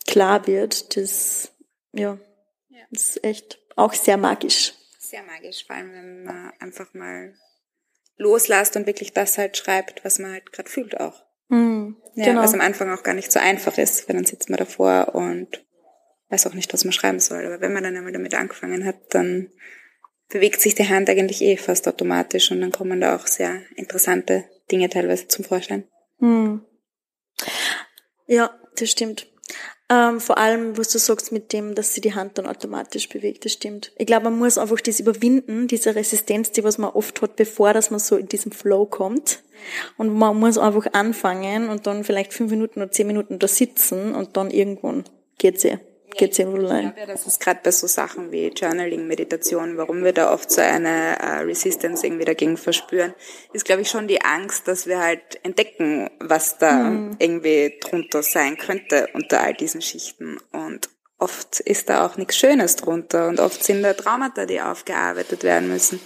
A: klar wird, das, ja, ja. ist echt auch sehr magisch.
C: Sehr magisch, vor allem wenn man einfach mal loslässt und wirklich das halt schreibt, was man halt gerade fühlt auch.
A: Mhm,
C: ja, genau. Was am Anfang auch gar nicht so einfach ist, weil dann sitzt man davor und weiß auch nicht, was man schreiben soll. Aber wenn man dann einmal damit angefangen hat, dann bewegt sich die Hand eigentlich eh fast automatisch und dann kommen da auch sehr interessante Dinge teilweise zum Vorschein.
A: Mhm. Ja, das stimmt. Ähm, vor allem, was du sagst mit dem, dass sie die Hand dann automatisch bewegt, das stimmt. Ich glaube, man muss einfach das überwinden, diese Resistenz, die was man oft hat, bevor dass man so in diesem Flow kommt. Und man muss einfach anfangen und dann vielleicht fünf Minuten oder zehn Minuten da sitzen und dann irgendwann geht's eh geht's wohl
C: rein. Ich glaube ja, das ist gerade bei so Sachen wie Journaling, Meditation, warum wir da oft so eine äh, Resistance irgendwie dagegen verspüren, ist glaube ich schon die Angst, dass wir halt entdecken, was da mhm. irgendwie drunter sein könnte unter all diesen Schichten und oft ist da auch nichts Schönes drunter und oft sind da Traumata, die aufgearbeitet werden müssen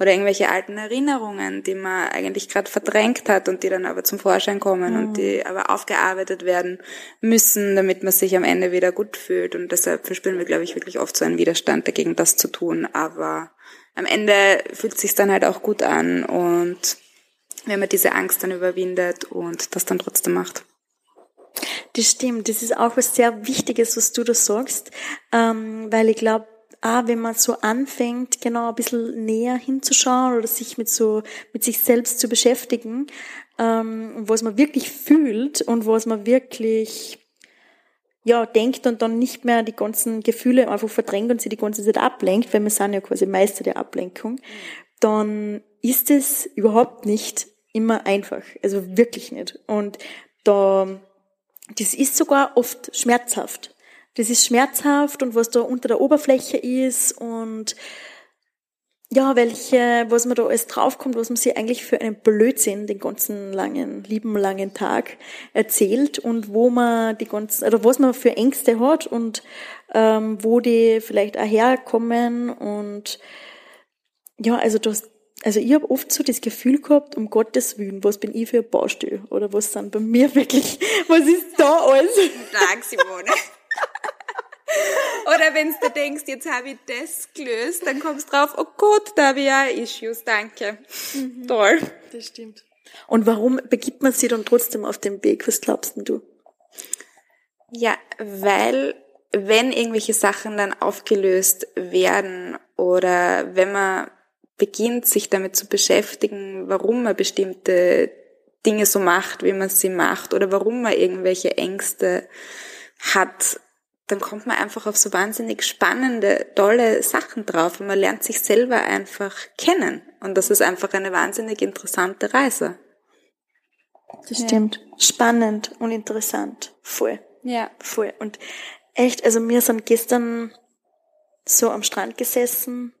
C: oder irgendwelche alten Erinnerungen, die man eigentlich gerade verdrängt hat und die dann aber zum Vorschein kommen mhm. und die aber aufgearbeitet werden müssen, damit man sich am Ende wieder gut fühlt und deshalb verspüren wir, glaube ich, wirklich oft so einen Widerstand dagegen, das zu tun, aber am Ende fühlt es sich dann halt auch gut an und wenn man diese Angst dann überwindet und das dann trotzdem macht.
A: Das stimmt. Das ist auch was sehr Wichtiges, was du da sagst, ähm, weil ich glaube, ah, wenn man so anfängt, genau ein bisschen näher hinzuschauen oder sich mit so mit sich selbst zu beschäftigen, ähm, was man wirklich fühlt und was man wirklich ja, denkt und dann nicht mehr die ganzen Gefühle einfach verdrängt und sie die ganze Zeit ablenkt, weil wir sind ja quasi Meister der Ablenkung, dann ist es überhaupt nicht immer einfach. Also wirklich nicht. Und da das ist sogar oft schmerzhaft. Das ist schmerzhaft und was da unter der Oberfläche ist und ja, welche, was man da alles draufkommt, was man sich eigentlich für einen Blödsinn den ganzen langen, lieben langen Tag erzählt und wo man die ganzen, oder was man für Ängste hat und ähm, wo die vielleicht auch herkommen und ja, also das, also ich habe oft so das Gefühl gehabt, um Gottes Willen, was bin ich für ein Baustell? Oder was sind bei mir [LAUGHS] wirklich, was ist da alles?
C: Dank, Simone. Oder wenn du denkst, jetzt habe ich das gelöst, dann kommst du drauf, oh Gott, da habe ich ja Issues, danke. Mhm. Toll.
A: Das stimmt. Und warum begibt man sich dann trotzdem auf den Weg? Was glaubst denn du?
C: Ja, weil wenn irgendwelche Sachen dann aufgelöst werden oder wenn man beginnt, sich damit zu beschäftigen, warum man bestimmte Dinge so macht, wie man sie macht oder warum man irgendwelche Ängste hat, dann kommt man einfach auf so wahnsinnig spannende, tolle Sachen drauf und man lernt sich selber einfach kennen. Und das ist einfach eine wahnsinnig interessante Reise.
A: Das stimmt. Ja. Spannend und interessant. Voll.
C: Ja.
A: Voll. Und echt, also wir sind gestern so am Strand gesessen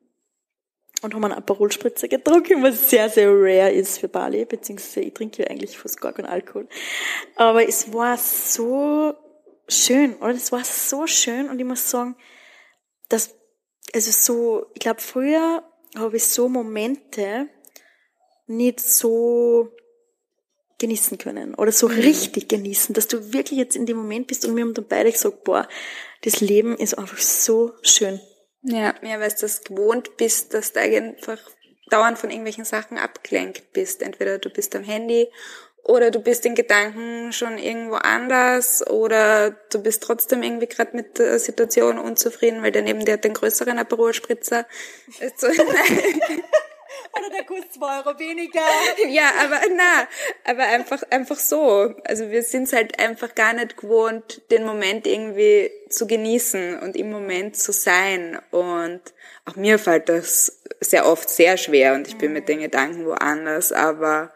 A: und haben einen Aperol-Spritzer getrunken, was sehr, sehr rare ist für Bali, beziehungsweise ich trinke ja eigentlich fast gar keinen Alkohol. Aber es war so schön, oder? Es war so schön und ich muss sagen, dass, also so, ich glaube, früher habe ich so Momente nicht so genießen können oder so mhm. richtig genießen, dass du wirklich jetzt in dem Moment bist und wir haben dann beide gesagt, boah, das Leben ist einfach so schön.
C: Ja, ja, weil du das gewohnt bist, dass du einfach dauernd von irgendwelchen Sachen abgelenkt bist. Entweder du bist am Handy oder du bist in Gedanken schon irgendwo anders oder du bist trotzdem irgendwie gerade mit der Situation unzufrieden, weil der neben dir hat den größeren Aperol-Spritzer. [LAUGHS]
A: Oder der kostet zwei Euro weniger. [LAUGHS]
C: Ja, aber na, aber einfach, einfach so. Also wir sind es halt einfach gar nicht gewohnt, den Moment irgendwie zu genießen und im Moment zu sein. Und auch mir fällt das sehr oft sehr schwer und ich bin mit den Gedanken woanders, aber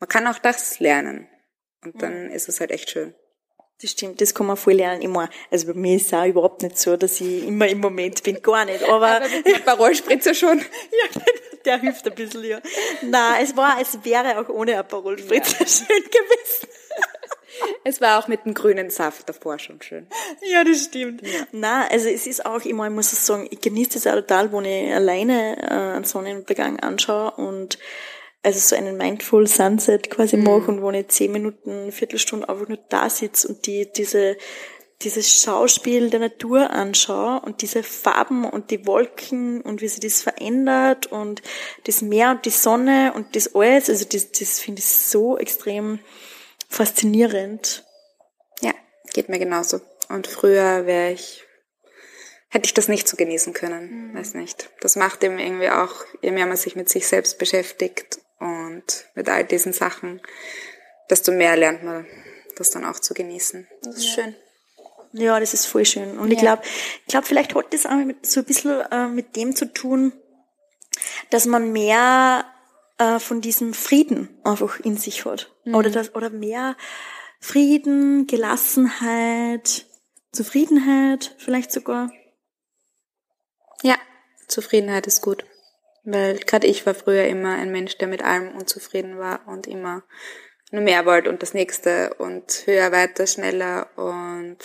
C: man kann auch das lernen. Und dann ist es halt echt schön.
A: Das stimmt, das kann man voll lernen. Immer. Also bei mir ist es auch überhaupt nicht so, dass ich immer im Moment bin, gar nicht. Aber, aber
C: mit Parolspritzer schon. [LAUGHS]
A: ja, der hilft ein bisschen, ja. Nein, es war, es wäre auch ohne Aperol-Spritzer ja. schön gewesen.
C: Es war auch mit dem grünen Saft davor schon schön.
A: Ja, das stimmt. Ja. Nein, also es ist auch immer, ich muss sagen, ich genieße es auch total, wo ich alleine äh, einen Sonnenuntergang anschaue und also so einen Mindful Sunset quasi mhm. mache und wo ich zehn Minuten, Viertelstunde einfach nur da sitze und die, diese dieses Schauspiel der Natur anschaue und diese Farben und die Wolken und wie sich das verändert und das Meer und die Sonne und das alles, also das, das finde ich so extrem faszinierend.
C: Ja, geht mir genauso. Und früher wäre ich, hätte ich das nicht so genießen können, mhm. weiß nicht. Das macht eben irgendwie auch, je mehr man sich mit sich selbst beschäftigt und mit all diesen Sachen, desto mehr lernt man das dann auch zu genießen. Das ist ja. schön.
A: Ja, das ist voll schön. Und ja. ich glaube, ich glaube, vielleicht hat das auch mit, so ein bisschen äh, mit dem zu tun, dass man mehr äh, von diesem Frieden einfach in sich hat. Mhm. Oder das, oder mehr Frieden, Gelassenheit, Zufriedenheit vielleicht sogar.
C: Ja, Zufriedenheit ist gut. Weil gerade ich war früher immer ein Mensch, der mit allem unzufrieden war und immer nur mehr wollte und das nächste und höher, weiter, schneller und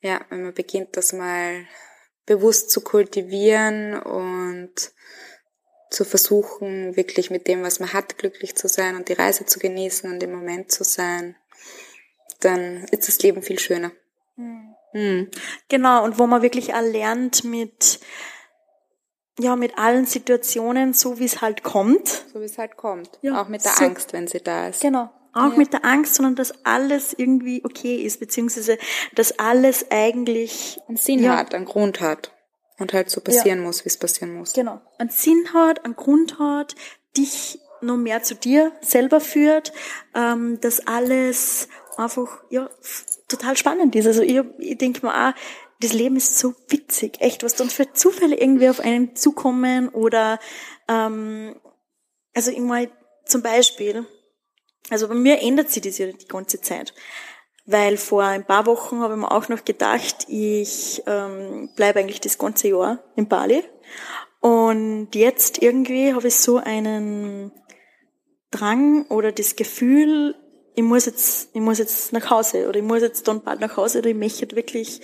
C: ja, wenn man beginnt, das mal bewusst zu kultivieren und zu versuchen, wirklich mit dem, was man hat, glücklich zu sein und die Reise zu genießen und im Moment zu sein, dann ist das Leben viel schöner.
A: Mhm. Mhm. Genau, und wo man wirklich auch lernt mit, ja, mit allen Situationen, so wie es halt kommt.
C: So wie es halt kommt. Ja, auch mit der so, Angst, wenn sie da ist.
A: Genau. Auch ja. mit der Angst, sondern dass alles irgendwie okay ist, beziehungsweise dass alles eigentlich
C: einen Sinn ja, hat, einen Grund hat und halt so passieren ja. muss, wie es passieren muss.
A: Genau. Einen Sinn hat, einen Grund hat, dich noch mehr zu dir selber führt, ähm, dass alles einfach ja total spannend ist. Also ich, ich denke mal auch, das Leben ist so witzig, echt, was dann für Zufälle irgendwie auf einen zukommen oder ähm, also ich mal zum Beispiel also bei mir ändert sich das ja die ganze Zeit. Weil vor ein paar Wochen habe ich mir auch noch gedacht, ich ähm, bleibe eigentlich das ganze Jahr in Bali. Und jetzt irgendwie habe ich so einen Drang oder das Gefühl, ich muss jetzt, ich muss jetzt nach Hause oder ich muss jetzt dann bald nach Hause oder ich möchte wirklich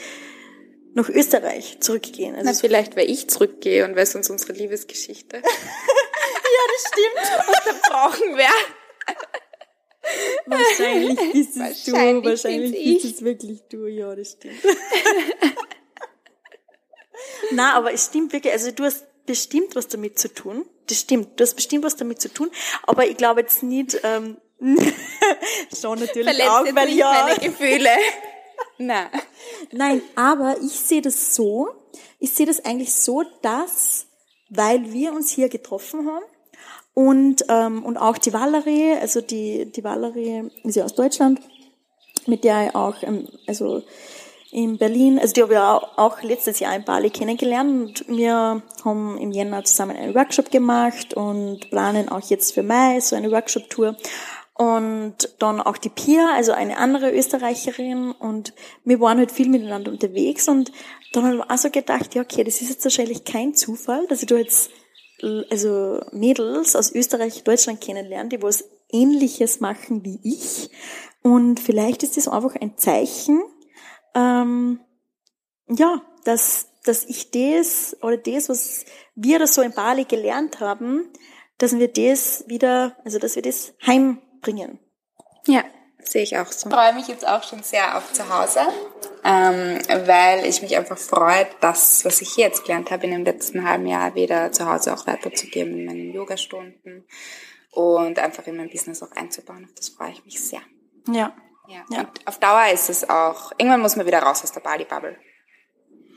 A: nach Österreich zurückgehen.
C: Also Na, vielleicht, weil ich zurückgehe und weil es uns unsere Liebesgeschichte. [LAUGHS]
A: ja, das stimmt.
C: Und dann brauchen.
A: Wahrscheinlich [LAUGHS] bist es wahrscheinlich du, wahrscheinlich bist es wirklich du, ja, das stimmt. [LAUGHS] Na, aber es stimmt wirklich, also du hast bestimmt was damit zu tun. Das stimmt, du hast bestimmt was damit zu tun, aber ich glaube jetzt nicht, ähm, [LAUGHS] schon natürlich
C: Verletzt
A: auch,
C: weil ja. meine Gefühle. Na.
A: Nein, aber ich sehe das so, ich sehe das eigentlich so, dass, weil wir uns hier getroffen haben und, ähm, und auch die Valerie, also die, die Valerie ist ja aus Deutschland, mit der ich auch, ähm, also in Berlin, also die habe ich auch, letztes Jahr in Bali kennengelernt und wir haben im Jänner zusammen einen Workshop gemacht und planen auch jetzt für Mai so eine Workshop-Tour. Und dann auch die Pia, also eine andere Österreicherin und wir waren halt viel miteinander unterwegs und dann habe ich auch so gedacht, ja okay, das ist jetzt wahrscheinlich kein Zufall, dass ich da jetzt also Mädels aus Österreich, Deutschland kennenlerne, die was ähnliches machen wie ich und vielleicht ist das einfach ein Zeichen, ähm, ja, dass, dass ich das oder das, was wir da so in Bali gelernt haben, dass wir das wieder, also dass wir das heimbringen.
C: Ja, sehe ich auch so. Ich freue mich jetzt auch schon sehr auf zu Hause, ähm, weil ich mich einfach freue, das, was ich hier jetzt gelernt habe in dem letzten halben Jahr, wieder zu Hause auch weiterzugeben in meinen Yogastunden und einfach in mein Business auch einzubauen. Auf das freue ich mich sehr.
A: Ja,
C: ja. ja. Und auf Dauer ist es auch, irgendwann muss man wieder raus aus der Bali-Bubble.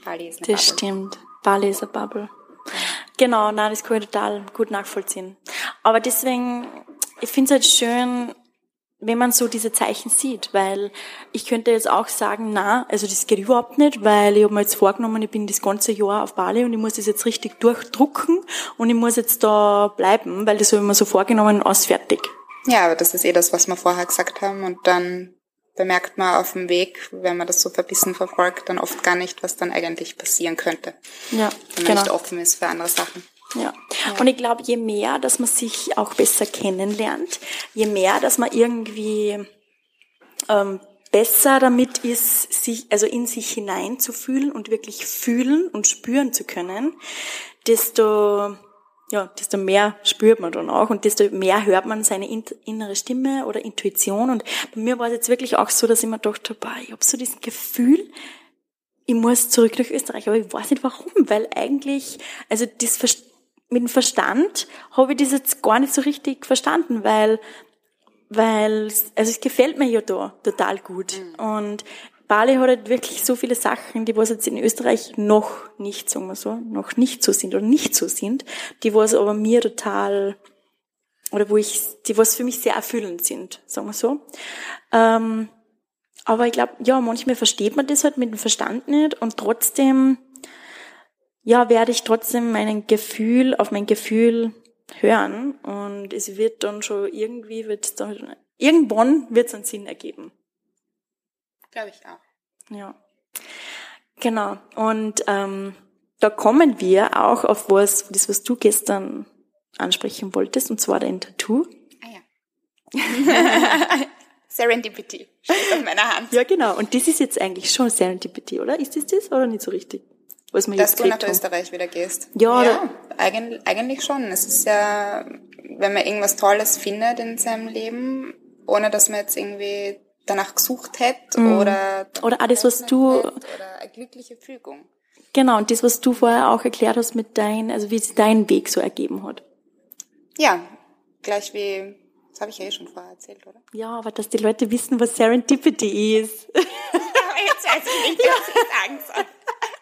C: Bali ist eine
A: das
C: Bubble.
A: stimmt. Bali ist eine Bubble. Genau, nein, das kann ich total gut nachvollziehen. Aber deswegen, ich finde es halt schön, wenn man so diese Zeichen sieht, weil ich könnte jetzt auch sagen, na, also das geht überhaupt nicht, weil ich habe mir jetzt vorgenommen, ich bin das ganze Jahr auf Bali und ich muss das jetzt richtig durchdrucken und ich muss jetzt da bleiben, weil das habe ich mir so vorgenommen, aus fertig.
C: Ja, aber das ist eh das, was wir vorher gesagt haben und dann bemerkt man auf dem Weg, wenn man das so verbissen verfolgt, dann oft gar nicht, was dann eigentlich passieren könnte.
A: Ja,
C: wenn man genau. nicht offen ist für andere Sachen.
A: Ja. Und ich glaube, je mehr, dass man sich auch besser kennenlernt, je mehr, dass man irgendwie ähm, besser damit ist, sich, also in sich hineinzufühlen und wirklich fühlen und spüren zu können, desto ja, desto mehr spürt man dann auch und desto mehr hört man seine innere Stimme oder Intuition. Und bei mir war es jetzt wirklich auch so, dass ich mir dachte, boah, ich habe so dieses Gefühl, ich muss zurück nach Österreich, aber ich weiß nicht warum, weil eigentlich, also das mit dem Verstand habe ich das jetzt gar nicht so richtig verstanden, weil weil also es gefällt mir ja da total gut mhm. und Bali hat halt wirklich so viele Sachen, die was jetzt in Österreich noch nicht, sagen wir so, noch nicht so sind oder nicht so sind, die was aber mir total oder wo ich, die was für mich sehr erfüllend sind, sagen wir so. Ähm, aber ich glaube, ja, manchmal versteht man das halt mit dem Verstand nicht und trotzdem, ja, werde ich trotzdem meinen Gefühl, auf mein Gefühl hören und es wird dann schon irgendwie, wird dann, irgendwann wird es einen Sinn ergeben.
C: Glaube ich auch.
A: Ja. Genau. Und ähm, da kommen wir auch auf was, das, was du gestern ansprechen wolltest, und zwar dein Tattoo.
C: Ah ja. [LAUGHS] Serendipity steht auf meiner Hand.
A: Ja, genau. Und das ist jetzt eigentlich schon Serendipity, oder? Ist das das oder nicht so richtig?
C: Was man Dass du nach haben? Österreich wieder gehst.
A: Ja,
C: ja eigentlich, eigentlich schon. Es ist ja, wenn man irgendwas Tolles findet in seinem Leben, ohne dass man jetzt irgendwie danach gesucht hätte mhm. oder
A: oder alles was du
C: oder eine glückliche Fügung.
A: Genau und das was du vorher auch erklärt hast mit dein also wie sich dein Weg so ergeben hat.
C: Ja, gleich wie das habe ich ja eh schon vorher erzählt, oder?
A: Ja, aber dass die Leute wissen, was Serendipity ist. [LAUGHS]
C: aber jetzt weiß ich nicht, was ich sagen soll. [LAUGHS]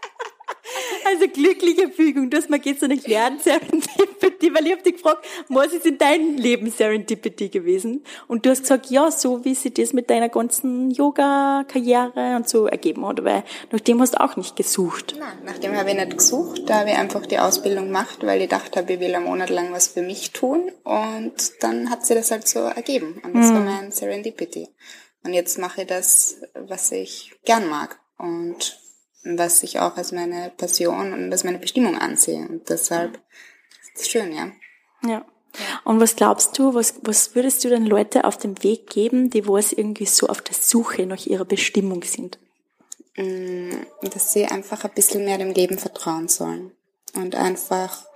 A: Also glückliche Fügung, das man geht so nicht lernen, [LAUGHS] Serendipity, weil ich habe dich gefragt, was ist in deinem Leben Serendipity gewesen? Und du hast gesagt, ja, so wie sich das mit deiner ganzen Yoga-Karriere und so ergeben hat, weil nach dem hast du auch nicht gesucht.
C: Nein, nach dem habe ich nicht gesucht, da habe ich einfach die Ausbildung gemacht, weil ich dachte, ich will einen Monat lang was für mich tun und dann hat sich das halt so ergeben und das mhm. war mein Serendipity. Und jetzt mache ich das, was ich gern mag und was ich auch als meine Passion und als meine Bestimmung ansehe. Und deshalb ist es schön, ja.
A: Ja. Und was glaubst du, was, was würdest du den Leute auf dem Weg geben, die wo es irgendwie so auf der Suche nach ihrer Bestimmung sind?
C: Mm, dass sie einfach ein bisschen mehr dem Leben vertrauen sollen und einfach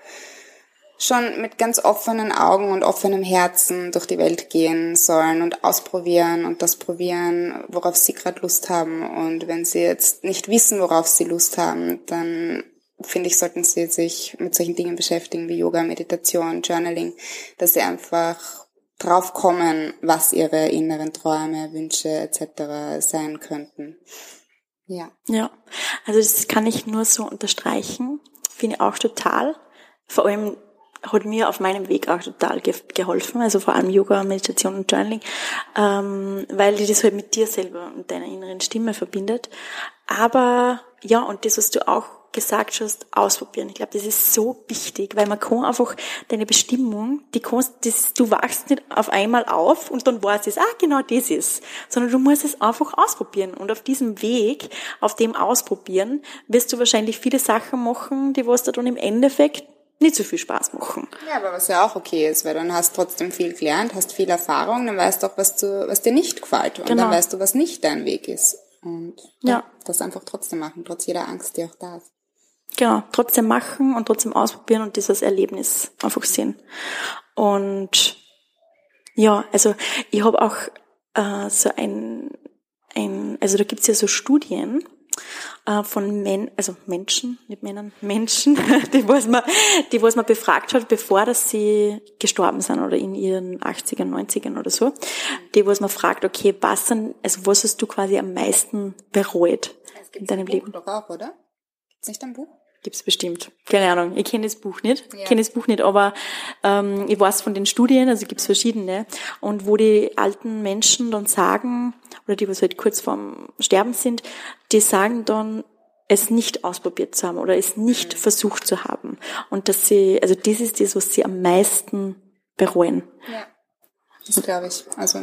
C: schon mit ganz offenen Augen und offenem Herzen durch die Welt gehen sollen und ausprobieren und das probieren, worauf sie gerade Lust haben. Und wenn sie jetzt nicht wissen, worauf sie Lust haben, dann finde ich, sollten sie sich mit solchen Dingen beschäftigen wie Yoga, Meditation, Journaling, dass sie einfach drauf kommen, was ihre inneren Träume, Wünsche etc. sein könnten. Ja.
A: Ja, also das kann ich nur so unterstreichen. Finde ich auch total. Vor allem hat mir auf meinem Weg auch total ge geholfen, also vor allem Yoga, Meditation und Journaling, ähm, weil die das halt mit dir selber und deiner inneren Stimme verbindet. Aber ja, und das, was du auch gesagt hast, ausprobieren. Ich glaube, das ist so wichtig, weil man kann einfach deine Bestimmung, die kannst, das, du wachst nicht auf einmal auf und dann weißt du, ah, genau das ist, sondern du musst es einfach ausprobieren. Und auf diesem Weg, auf dem Ausprobieren, wirst du wahrscheinlich viele Sachen machen, die was dir dann im Endeffekt nicht so viel Spaß machen.
C: Ja, aber was ja auch okay ist, weil dann hast du trotzdem viel gelernt, hast viel Erfahrung, dann weißt du auch, was, du, was dir nicht gefällt. Und genau. dann weißt du, was nicht dein Weg ist. Und ja, ja. das einfach trotzdem machen, trotz jeder Angst, die auch da ist.
A: Genau, trotzdem machen und trotzdem ausprobieren und dieses Erlebnis einfach sehen. Und ja, also ich habe auch äh, so ein, ein, also da gibt's ja so Studien, von Men also Menschen, nicht Männern, Menschen, [LAUGHS] die was man, die was man befragt hat, bevor dass sie gestorben sind oder in ihren 80ern, 90ern oder so, die was man fragt, okay, was sind, also was hast du quasi am meisten bereut in deinem Leben?
C: Doch auch, oder? Gibt's nicht ein Buch?
A: Gibt's bestimmt. Keine Ahnung. Ich kenne das Buch nicht. Ja. kenne das Buch nicht, aber ähm, ich weiß von den Studien, also gibt's verschiedene. Und wo die alten Menschen dann sagen, oder die, was halt kurz vorm Sterben sind, die sagen dann, es nicht ausprobiert zu haben oder es nicht mhm. versucht zu haben. Und dass sie, also das ist das, was sie am meisten bereuen.
C: Ja, das glaube ich. Also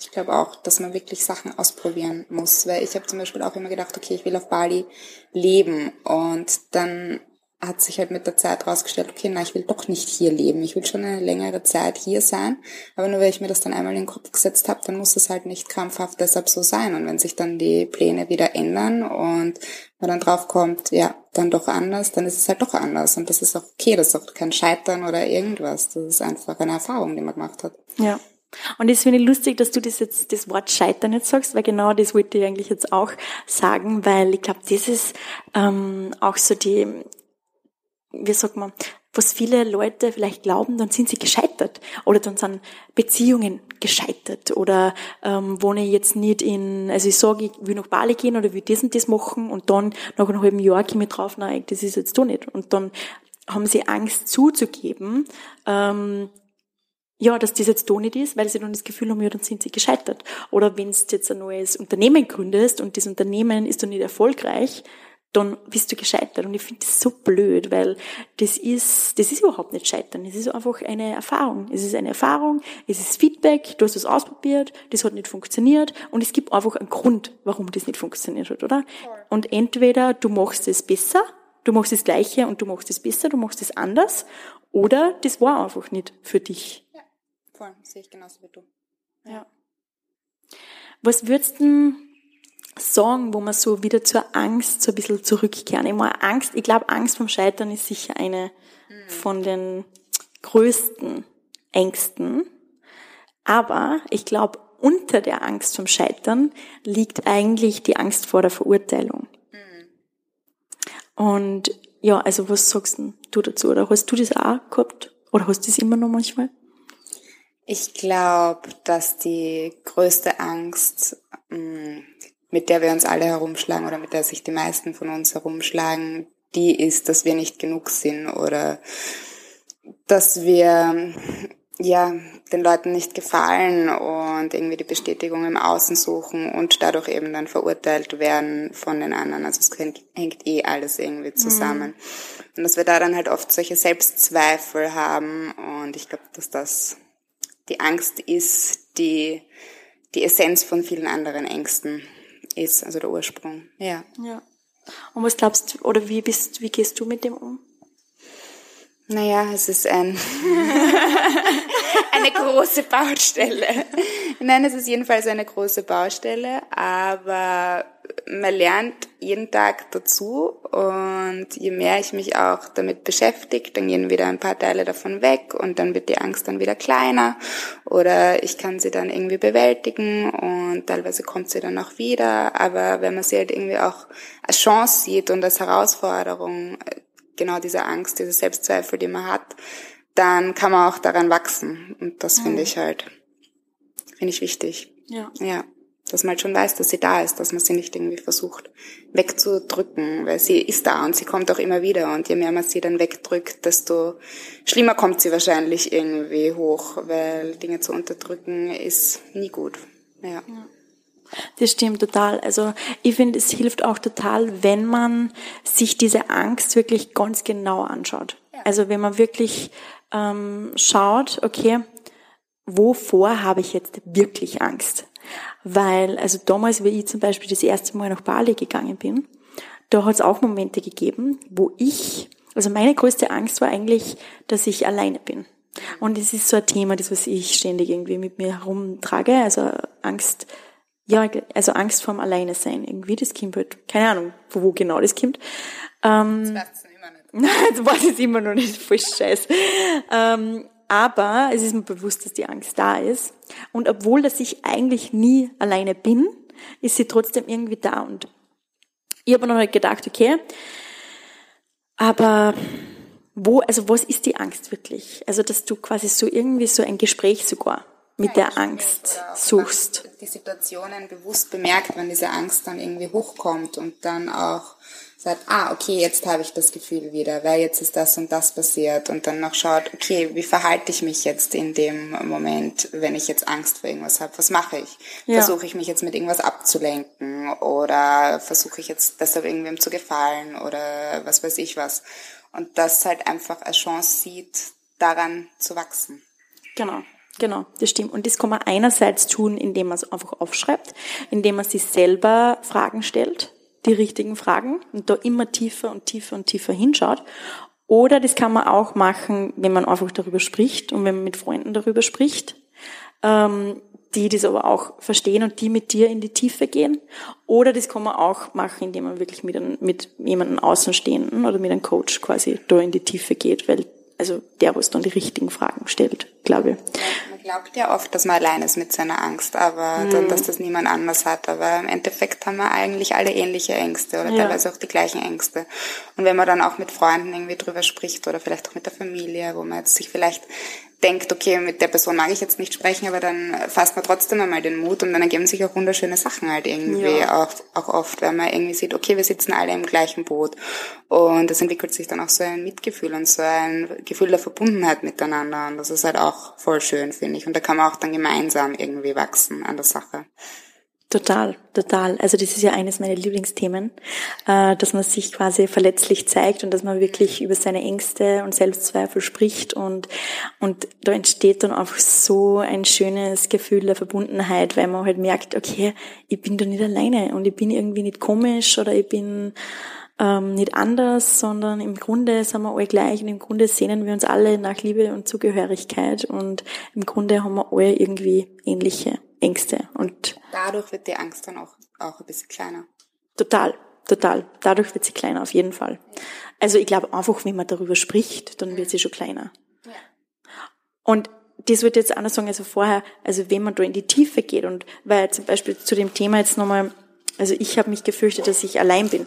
C: ich glaube auch, dass man wirklich Sachen ausprobieren muss, weil ich habe zum Beispiel auch immer gedacht, okay, ich will auf Bali leben und dann hat sich halt mit der Zeit rausgestellt, okay, na, ich will doch nicht hier leben. Ich will schon eine längere Zeit hier sein. Aber nur weil ich mir das dann einmal in den Kopf gesetzt habe, dann muss es halt nicht krampfhaft deshalb so sein. Und wenn sich dann die Pläne wieder ändern und man dann drauf kommt, ja, dann doch anders, dann ist es halt doch anders. Und das ist auch okay, das ist auch kein Scheitern oder irgendwas. Das ist einfach eine Erfahrung, die man gemacht hat.
A: Ja. Und das finde ich lustig, dass du das jetzt, das Wort Scheitern nicht sagst, weil genau das wollte ich eigentlich jetzt auch sagen, weil ich glaube, das ist ähm, auch so die, wie sagt man, was viele Leute vielleicht glauben, dann sind sie gescheitert oder dann sind Beziehungen gescheitert oder ähm, wohne ich jetzt nicht in, also ich sage, ich will nach Bali gehen oder will das und das machen und dann nach einem halben Jahr komme ich drauf, nein, das ist jetzt doch nicht. Und dann haben sie Angst zuzugeben, ähm, ja, dass das jetzt da nicht ist, weil sie dann das Gefühl haben, ja, dann sind sie gescheitert. Oder wenn du jetzt ein neues Unternehmen gründest und das Unternehmen ist dann nicht erfolgreich, dann bist du gescheitert. Und ich finde das so blöd, weil das ist, das ist überhaupt nicht scheitern. Es ist einfach eine Erfahrung. Es ist eine Erfahrung, es ist Feedback, du hast es ausprobiert, das hat nicht funktioniert und es gibt einfach einen Grund, warum das nicht funktioniert hat, oder? Und entweder du machst es besser, du machst das Gleiche und du machst es besser, du machst es anders, oder das war einfach nicht für dich.
C: Voll, sehe ich genauso wie du.
A: Ja. Was würdest du sagen, wo man so wieder zur Angst so ein bisschen zurückkehren? Ich meine, Angst, ich glaube, Angst vom Scheitern ist sicher eine mhm. von den größten Ängsten. Aber ich glaube, unter der Angst vom Scheitern liegt eigentlich die Angst vor der Verurteilung. Mhm. Und ja, also was sagst du dazu? Oder hast du das auch gehabt? Oder hast du das immer noch manchmal?
C: Ich glaube, dass die größte Angst, mm, mit der wir uns alle herumschlagen oder mit der sich die meisten von uns herumschlagen, die ist, dass wir nicht genug sind oder dass wir ja den Leuten nicht gefallen und irgendwie die Bestätigung im Außen suchen und dadurch eben dann verurteilt werden von den anderen. Also es hängt, hängt eh alles irgendwie zusammen. Mhm. Und dass wir da dann halt oft solche Selbstzweifel haben und ich glaube, dass das die Angst ist, die die Essenz von vielen anderen Ängsten ist, also der Ursprung. Ja.
A: Ja. Und was glaubst du, oder wie bist, wie gehst du mit dem um?
C: Naja, es ist ein, [LAUGHS] eine große Baustelle. [LAUGHS] Nein, es ist jedenfalls eine große Baustelle, aber man lernt jeden Tag dazu und je mehr ich mich auch damit beschäftige, dann gehen wieder ein paar Teile davon weg und dann wird die Angst dann wieder kleiner oder ich kann sie dann irgendwie bewältigen und teilweise kommt sie dann auch wieder, aber wenn man sie halt irgendwie auch als Chance sieht und als Herausforderung, genau diese Angst, diese Selbstzweifel, die man hat, dann kann man auch daran wachsen und das mhm. finde ich halt, finde ich wichtig.
A: Ja.
C: Ja. Dass man halt schon weiß, dass sie da ist, dass man sie nicht irgendwie versucht wegzudrücken, weil sie ist da und sie kommt auch immer wieder und je mehr man sie dann wegdrückt, desto schlimmer kommt sie wahrscheinlich irgendwie hoch, weil Dinge zu unterdrücken ist nie gut. Ja. ja.
D: Das stimmt total. Also ich finde, es hilft auch total, wenn man sich diese Angst wirklich ganz genau anschaut. Also wenn man wirklich ähm, schaut, okay, wovor habe ich jetzt wirklich Angst? Weil, also damals, wie ich zum Beispiel das erste Mal nach Bali gegangen bin, da hat es auch Momente gegeben, wo ich, also meine größte Angst war eigentlich, dass ich alleine bin. Und es ist so ein Thema, das was ich ständig irgendwie mit mir herumtrage, also Angst, ja, also Angst vorm Alleine sein, irgendwie, das kommt halt, keine Ahnung, wo, wo genau das kommt. Ähm, das weiß ich immer nicht. [LAUGHS] Das weiß ich immer noch nicht, voll scheiß. Ähm, aber es ist mir bewusst, dass die Angst da ist. Und obwohl, dass ich eigentlich nie alleine bin, ist sie trotzdem irgendwie da. Und ich habe mir noch gedacht, okay, aber wo, also was ist die Angst wirklich? Also, dass du quasi so irgendwie so ein Gespräch sogar mit ja, der Angst suchst.
C: Die Situationen bewusst bemerkt, wenn diese Angst dann irgendwie hochkommt und dann auch sagt, ah, okay, jetzt habe ich das Gefühl wieder, weil jetzt ist das und das passiert und dann noch schaut, okay, wie verhalte ich mich jetzt in dem Moment, wenn ich jetzt Angst vor irgendwas habe? Was mache ich? Ja. Versuche ich mich jetzt mit irgendwas abzulenken oder versuche ich jetzt deshalb irgendwem zu gefallen oder was weiß ich was? Und das halt einfach als Chance sieht, daran zu wachsen.
D: Genau. Genau, das stimmt. Und das kann man einerseits tun, indem man es einfach aufschreibt, indem man sich selber Fragen stellt die richtigen Fragen und da immer tiefer und tiefer und tiefer hinschaut. Oder das kann man auch machen, wenn man einfach darüber spricht und wenn man mit Freunden darüber spricht, ähm, die das aber auch verstehen und die mit dir in die Tiefe gehen. Oder das kann man auch machen, indem man wirklich mit, mit jemandem Außenstehenden oder mit einem Coach quasi da in die Tiefe geht, weil also der, was dann die richtigen Fragen stellt, glaube ich.
C: Man glaubt ja oft, dass man allein ist mit seiner Angst, aber mhm. dann, dass das niemand anders hat. Aber im Endeffekt haben wir eigentlich alle ähnliche Ängste oder ja. teilweise auch die gleichen Ängste. Und wenn man dann auch mit Freunden irgendwie drüber spricht oder vielleicht auch mit der Familie, wo man jetzt sich vielleicht denkt, okay, mit der Person mag ich jetzt nicht sprechen, aber dann fasst man trotzdem einmal den Mut und dann ergeben sich auch wunderschöne Sachen halt irgendwie ja. auch, auch oft, weil man irgendwie sieht, okay, wir sitzen alle im gleichen Boot und es entwickelt sich dann auch so ein Mitgefühl und so ein Gefühl der Verbundenheit miteinander und das ist halt auch voll schön, finde ich und da kann man auch dann gemeinsam irgendwie wachsen an der Sache.
D: Total, total. Also das ist ja eines meiner Lieblingsthemen, äh, dass man sich quasi verletzlich zeigt und dass man wirklich über seine Ängste und Selbstzweifel spricht und und da entsteht dann einfach so ein schönes Gefühl der Verbundenheit, weil man halt merkt, okay, ich bin da nicht alleine und ich bin irgendwie nicht komisch oder ich bin ähm, nicht anders, sondern im Grunde sind wir alle gleich und im Grunde sehnen wir uns alle nach Liebe und Zugehörigkeit und im Grunde haben wir alle irgendwie ähnliche Ängste. Und
C: dadurch wird die Angst dann auch, auch ein bisschen kleiner.
D: Total, total. Dadurch wird sie kleiner, auf jeden Fall. Also ich glaube einfach, wenn man darüber spricht, dann wird sie schon kleiner. Ja. Und das würde jetzt noch sagen, also vorher, also wenn man da in die Tiefe geht und weil zum Beispiel zu dem Thema jetzt nochmal, also ich habe mich gefürchtet, dass ich allein bin.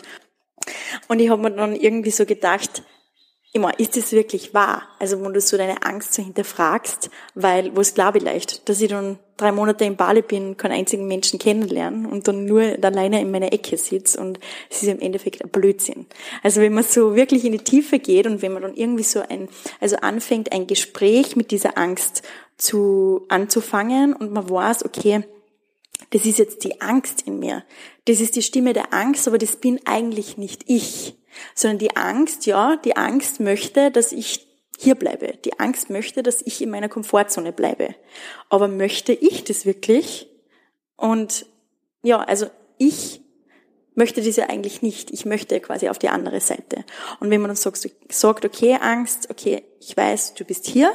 D: Und ich habe mir dann irgendwie so gedacht, immer, ist das wirklich wahr? Also, wenn du so deine Angst so hinterfragst, weil, was glaube ich leicht, dass ich dann drei Monate in Bali bin, keinen einzigen Menschen kennenlernen und dann nur alleine in meiner Ecke sitze und es ist im Endeffekt ein Blödsinn. Also, wenn man so wirklich in die Tiefe geht und wenn man dann irgendwie so ein, also anfängt, ein Gespräch mit dieser Angst zu, anzufangen und man weiß, okay, das ist jetzt die Angst in mir. Das ist die Stimme der Angst, aber das bin eigentlich nicht ich sondern die Angst, ja, die Angst möchte, dass ich hier bleibe. Die Angst möchte, dass ich in meiner Komfortzone bleibe. Aber möchte ich das wirklich? Und ja, also ich möchte das ja eigentlich nicht. Ich möchte quasi auf die andere Seite. Und wenn man dann sagt, sagt, okay, Angst, okay, ich weiß, du bist hier.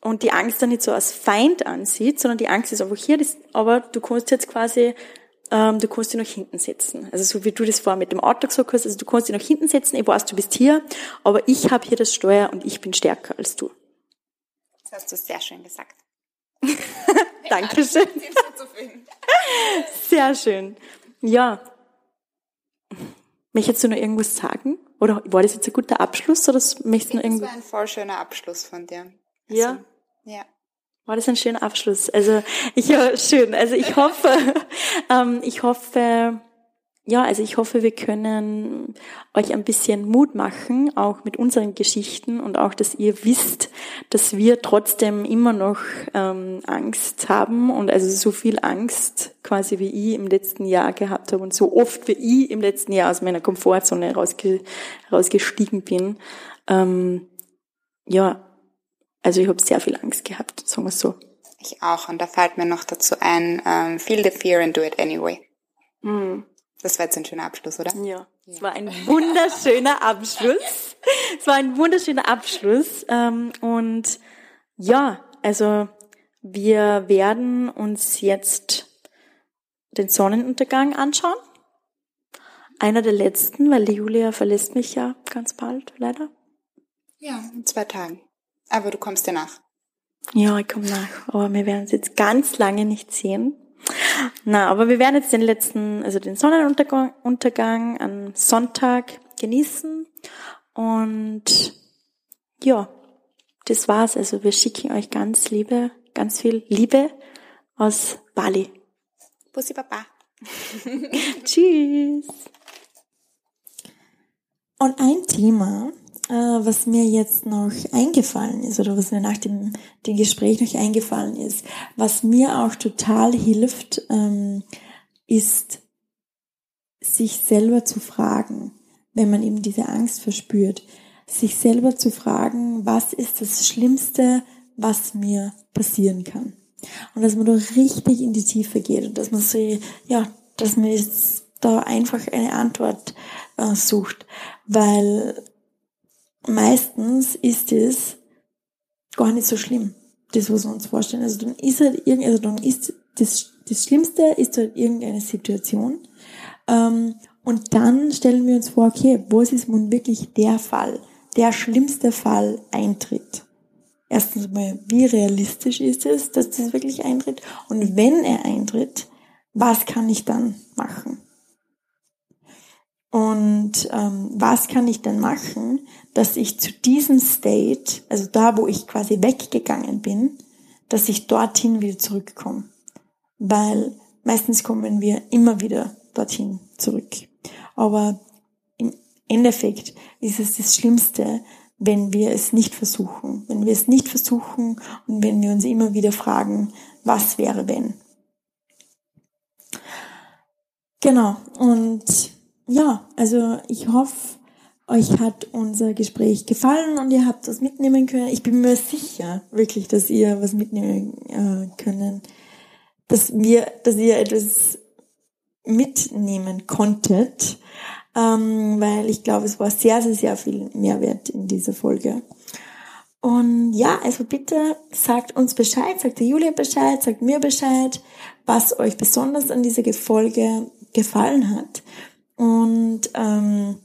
D: Und die Angst dann nicht so als Feind ansieht, sondern die Angst ist einfach hier, aber du kannst jetzt quasi ähm, du kannst dich nach hinten setzen. Also so wie du das vorher mit dem Auto gesagt hast, also du kannst dich nach hinten setzen, ich weiß, du bist hier, aber ich habe hier das Steuer und ich bin stärker als du.
C: Das hast du sehr schön gesagt. [LAUGHS]
D: Dankeschön. [LAUGHS] Sehr schön. Ja. Möchtest du noch irgendwas sagen? Oder war das jetzt ein guter Abschluss? Oder möchtest du noch irgendwas?
C: Das war ein voll schöner Abschluss von dir.
D: Also, ja.
C: Ja.
D: War das ein schöner Abschluss? Also ich ja schön. Also ich hoffe, [LAUGHS] ähm, ich hoffe, ja, also ich hoffe, wir können euch ein bisschen Mut machen, auch mit unseren Geschichten und auch, dass ihr wisst, dass wir trotzdem immer noch ähm, Angst haben und also so viel Angst quasi wie ich im letzten Jahr gehabt habe und so oft wie ich im letzten Jahr aus meiner Komfortzone rausge rausgestiegen bin. Ähm, ja, also ich habe sehr viel Angst gehabt, sagen wir so.
C: Ich auch. Und da fällt mir noch dazu ein, um, ähm, feel the fear and do it anyway. Mhm. Das war jetzt ein schöner Abschluss, oder?
D: Ja, es war ein wunderschöner Abschluss. Es war ein wunderschöner Abschluss. Ähm, und ja, also wir werden uns jetzt den Sonnenuntergang anschauen. Einer der letzten, weil die Julia verlässt mich ja ganz bald, leider.
C: Ja, in zwei Tagen. Aber du kommst ja nach.
D: Ja, ich komme nach. Aber wir werden es jetzt ganz lange nicht sehen. Na, aber wir werden jetzt den letzten, also den Sonnenuntergang Untergang am Sonntag genießen. Und ja, das war's. Also wir schicken euch ganz Liebe, ganz viel Liebe aus Bali.
C: Bussi Papa. [LAUGHS]
D: Tschüss.
A: Und ein Thema, was mir jetzt noch eingefallen ist oder was mir nach dem, dem Gespräch noch eingefallen ist, was mir auch total hilft, ähm, ist, sich selber zu fragen, wenn man eben diese Angst verspürt, sich selber zu fragen, was ist das Schlimmste, was mir passieren kann. Und dass man da richtig in die Tiefe geht und dass man so, ja, dass man jetzt da einfach eine Antwort äh, sucht, weil meistens ist es gar nicht so schlimm, das, was wir uns vorstellen. Also dann ist halt irgend, also dann ist das, das Schlimmste ist halt irgendeine Situation. Ähm, und dann stellen wir uns vor, okay, was ist nun wirklich der Fall, der schlimmste Fall eintritt? Erstens mal, wie realistisch ist es, dass das wirklich eintritt? Und wenn er eintritt, was kann ich dann machen? Und ähm, was kann ich denn machen, dass ich zu diesem State, also da, wo ich quasi weggegangen bin, dass ich dorthin wieder zurückkomme? Weil meistens kommen wir immer wieder dorthin zurück. Aber im Endeffekt ist es das Schlimmste, wenn wir es nicht versuchen. Wenn wir es nicht versuchen und wenn wir uns immer wieder fragen, was wäre wenn? Genau. Und ja, also ich hoffe, euch hat unser Gespräch gefallen und ihr habt was mitnehmen können. Ich bin mir sicher, wirklich, dass ihr was mitnehmen äh, können, dass wir, dass ihr etwas mitnehmen konntet, ähm, weil ich glaube, es war sehr, sehr, sehr viel Mehrwert in dieser Folge. Und ja, also bitte sagt uns Bescheid, sagt der Julia Bescheid, sagt mir Bescheid, was euch besonders an dieser Folge gefallen hat. Und, ähm,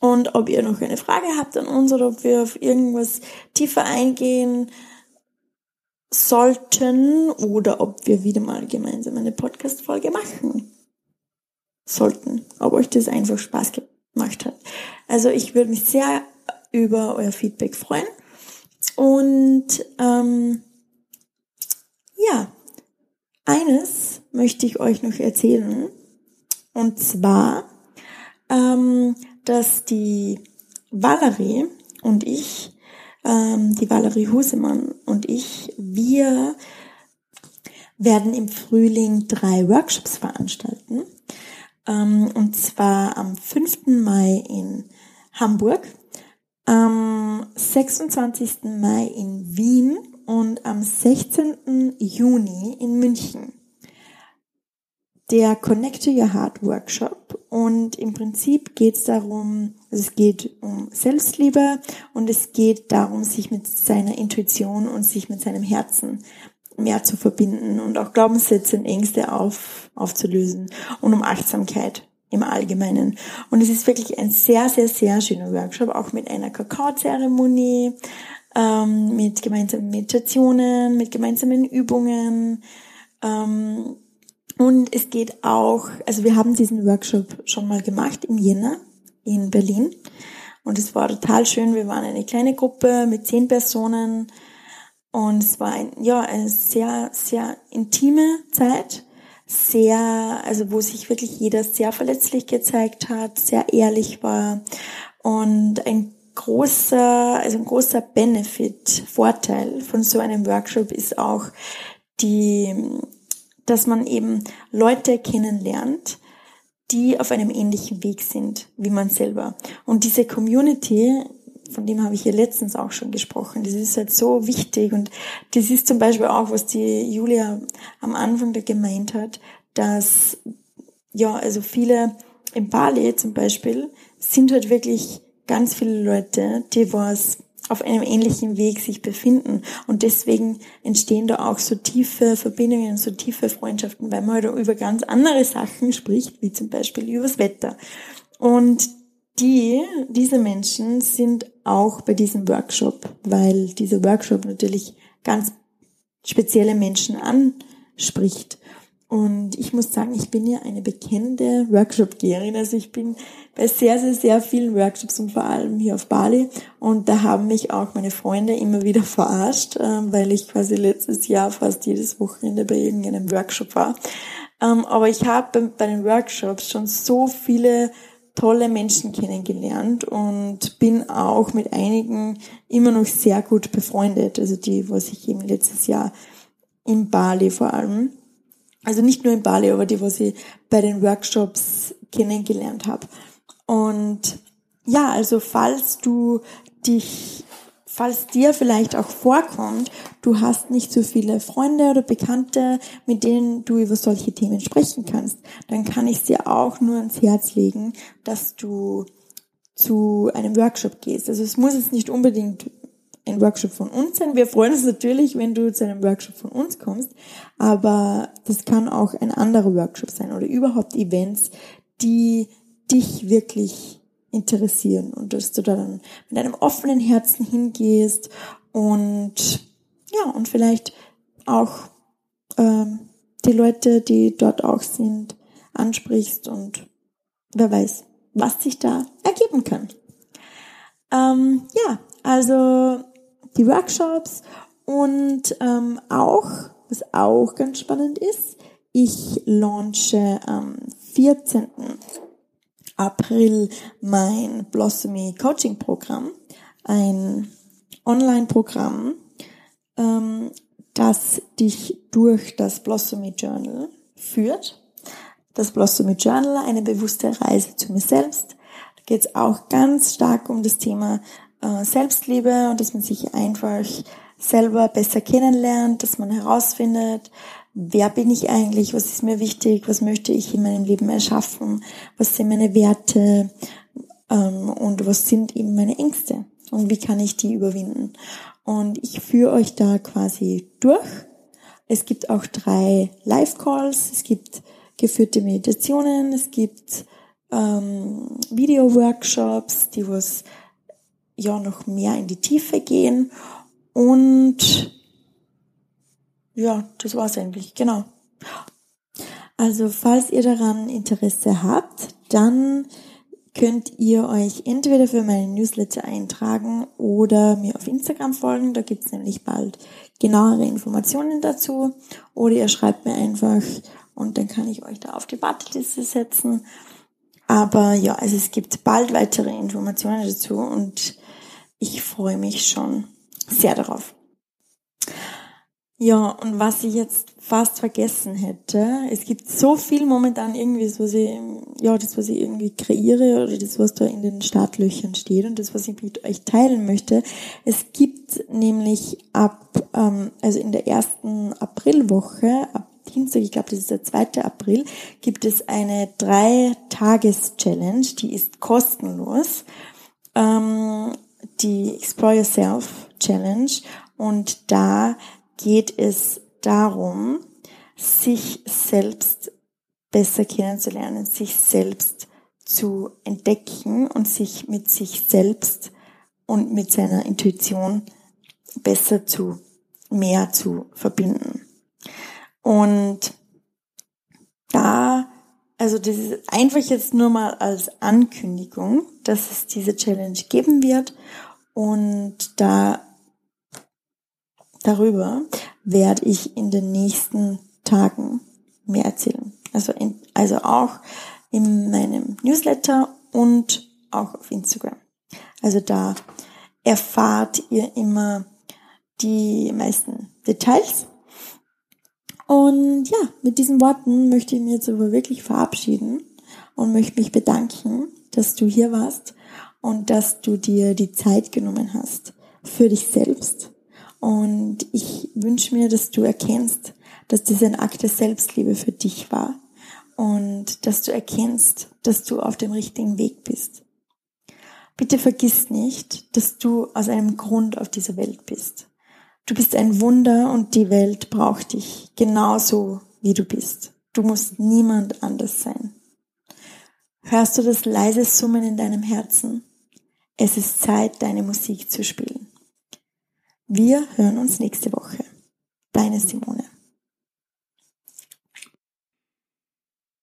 A: und ob ihr noch eine Frage habt an uns oder ob wir auf irgendwas tiefer eingehen sollten oder ob wir wieder mal gemeinsam eine Podcast-Folge machen sollten. Ob euch das einfach Spaß gemacht hat. Also ich würde mich sehr über euer Feedback freuen. Und ähm, ja, eines möchte ich euch noch erzählen. Und zwar, ähm, dass die Valerie und ich, ähm, die Valerie Husemann und ich, wir werden im Frühling drei Workshops veranstalten. Ähm, und zwar am 5. Mai in Hamburg, am 26. Mai in Wien und am 16. Juni in München der Connect to Your Heart Workshop und im Prinzip geht es darum, also es geht um Selbstliebe und es geht darum, sich mit seiner Intuition und sich mit seinem Herzen mehr zu verbinden und auch Glaubenssätze und Ängste auf, aufzulösen und um Achtsamkeit im Allgemeinen. Und es ist wirklich ein sehr, sehr, sehr schöner Workshop, auch mit einer Kakaozeremonie, ähm, mit gemeinsamen Meditationen, mit gemeinsamen Übungen, ähm, und es geht auch, also wir haben diesen Workshop schon mal gemacht im Jänner in Berlin. Und es war total schön. Wir waren eine kleine Gruppe mit zehn Personen. Und es war ein, ja, eine sehr, sehr intime Zeit, sehr, also wo sich wirklich jeder sehr verletzlich gezeigt hat, sehr ehrlich war und ein großer, also ein großer Benefit, Vorteil von so einem Workshop ist auch die, dass man eben Leute kennenlernt, die auf einem ähnlichen Weg sind wie man selber. Und diese Community von dem habe ich ja letztens auch schon gesprochen. Das ist halt so wichtig und das ist zum Beispiel auch, was die Julia am Anfang da gemeint hat, dass ja, also viele in Bali zum Beispiel sind halt wirklich ganz viele Leute, die was auf einem ähnlichen Weg sich befinden. Und deswegen entstehen da auch so tiefe Verbindungen, so tiefe Freundschaften, weil man halt über ganz andere Sachen spricht, wie zum Beispiel übers Wetter. Und die, diese Menschen sind auch bei diesem Workshop, weil dieser Workshop natürlich ganz spezielle Menschen anspricht. Und ich muss sagen, ich bin ja eine bekennende Workshop-Geherin. Also ich bin bei sehr, sehr, sehr vielen Workshops und vor allem hier auf Bali. Und da haben mich auch meine Freunde immer wieder verarscht, ähm, weil ich quasi letztes Jahr fast jedes Wochenende bei irgendeinem Workshop war. Ähm, aber ich habe bei den Workshops schon so viele tolle Menschen kennengelernt und bin auch mit einigen immer noch sehr gut befreundet. Also die, was ich eben letztes Jahr in Bali vor allem, also nicht nur in Bali, aber die, was ich bei den Workshops kennengelernt habe. Und ja, also falls du dich falls dir vielleicht auch vorkommt, du hast nicht so viele Freunde oder Bekannte, mit denen du über solche Themen sprechen kannst, dann kann ich dir auch nur ans Herz legen, dass du zu einem Workshop gehst. Also es muss jetzt nicht unbedingt ein Workshop von uns sein. Wir freuen uns natürlich, wenn du zu einem Workshop von uns kommst, aber das kann auch ein anderer Workshop sein oder überhaupt Events, die dich wirklich interessieren und dass du da dann mit einem offenen Herzen hingehst und ja, und vielleicht auch ähm, die Leute, die dort auch sind, ansprichst und wer weiß, was sich da ergeben kann. Ähm, ja, also die Workshops und ähm, auch, was auch ganz spannend ist, ich launche am 14. April mein Blossomy Coaching Programm, ein Online-Programm, ähm, das dich durch das Blossomy Journal führt. Das Blossomy Journal, eine bewusste Reise zu mir selbst. Da geht es auch ganz stark um das Thema äh, Selbstliebe und dass man sich einfach selber besser kennenlernt, dass man herausfindet, wer bin ich eigentlich, was ist mir wichtig, was möchte ich in meinem Leben erschaffen, was sind meine Werte ähm, und was sind eben meine Ängste und wie kann ich die überwinden. Und ich führe euch da quasi durch. Es gibt auch drei Live-Calls, es gibt geführte Meditationen, es gibt ähm, Video-Workshops, die was ja noch mehr in die Tiefe gehen und ja, das war's eigentlich, genau. Also, falls ihr daran Interesse habt, dann könnt ihr euch entweder für meinen Newsletter eintragen oder mir auf Instagram folgen. Da gibt's nämlich bald genauere Informationen dazu. Oder ihr schreibt mir einfach und dann kann ich euch da auf die Warteliste setzen. Aber ja, also es gibt bald weitere Informationen dazu und ich freue mich schon sehr darauf. Ja, und was ich jetzt fast vergessen hätte, es gibt so viel momentan irgendwie, was ich, ja, das, was ich irgendwie kreiere oder das, was da in den Startlöchern steht und das, was ich mit euch teilen möchte. Es gibt nämlich ab, ähm, also in der ersten Aprilwoche, ab Dienstag, ich glaube, das ist der 2. April, gibt es eine Drei-Tages-Challenge, die ist kostenlos. Ähm, die Explore Yourself Challenge und da geht es darum, sich selbst besser kennenzulernen, sich selbst zu entdecken und sich mit sich selbst und mit seiner Intuition besser zu, mehr zu verbinden. Und da, also das ist einfach jetzt nur mal als Ankündigung, dass es diese Challenge geben wird. Und da darüber werde ich in den nächsten Tagen mehr erzählen. Also, in, also auch in meinem Newsletter und auch auf Instagram. Also da erfahrt ihr immer die meisten Details. Und ja, mit diesen Worten möchte ich mich jetzt aber wirklich verabschieden und möchte mich bedanken, dass du hier warst und dass du dir die Zeit genommen hast für dich selbst. Und ich wünsche mir, dass du erkennst, dass dies ein Akt der Selbstliebe für dich war und dass du erkennst, dass du auf dem richtigen Weg bist. Bitte vergiss nicht, dass du aus einem Grund auf dieser Welt bist. Du bist ein Wunder und die Welt braucht dich genauso, wie du bist. Du musst niemand anders sein. Hörst du das leise Summen in deinem Herzen? Es ist Zeit, deine Musik zu spielen. Wir hören uns nächste Woche. Deine Simone.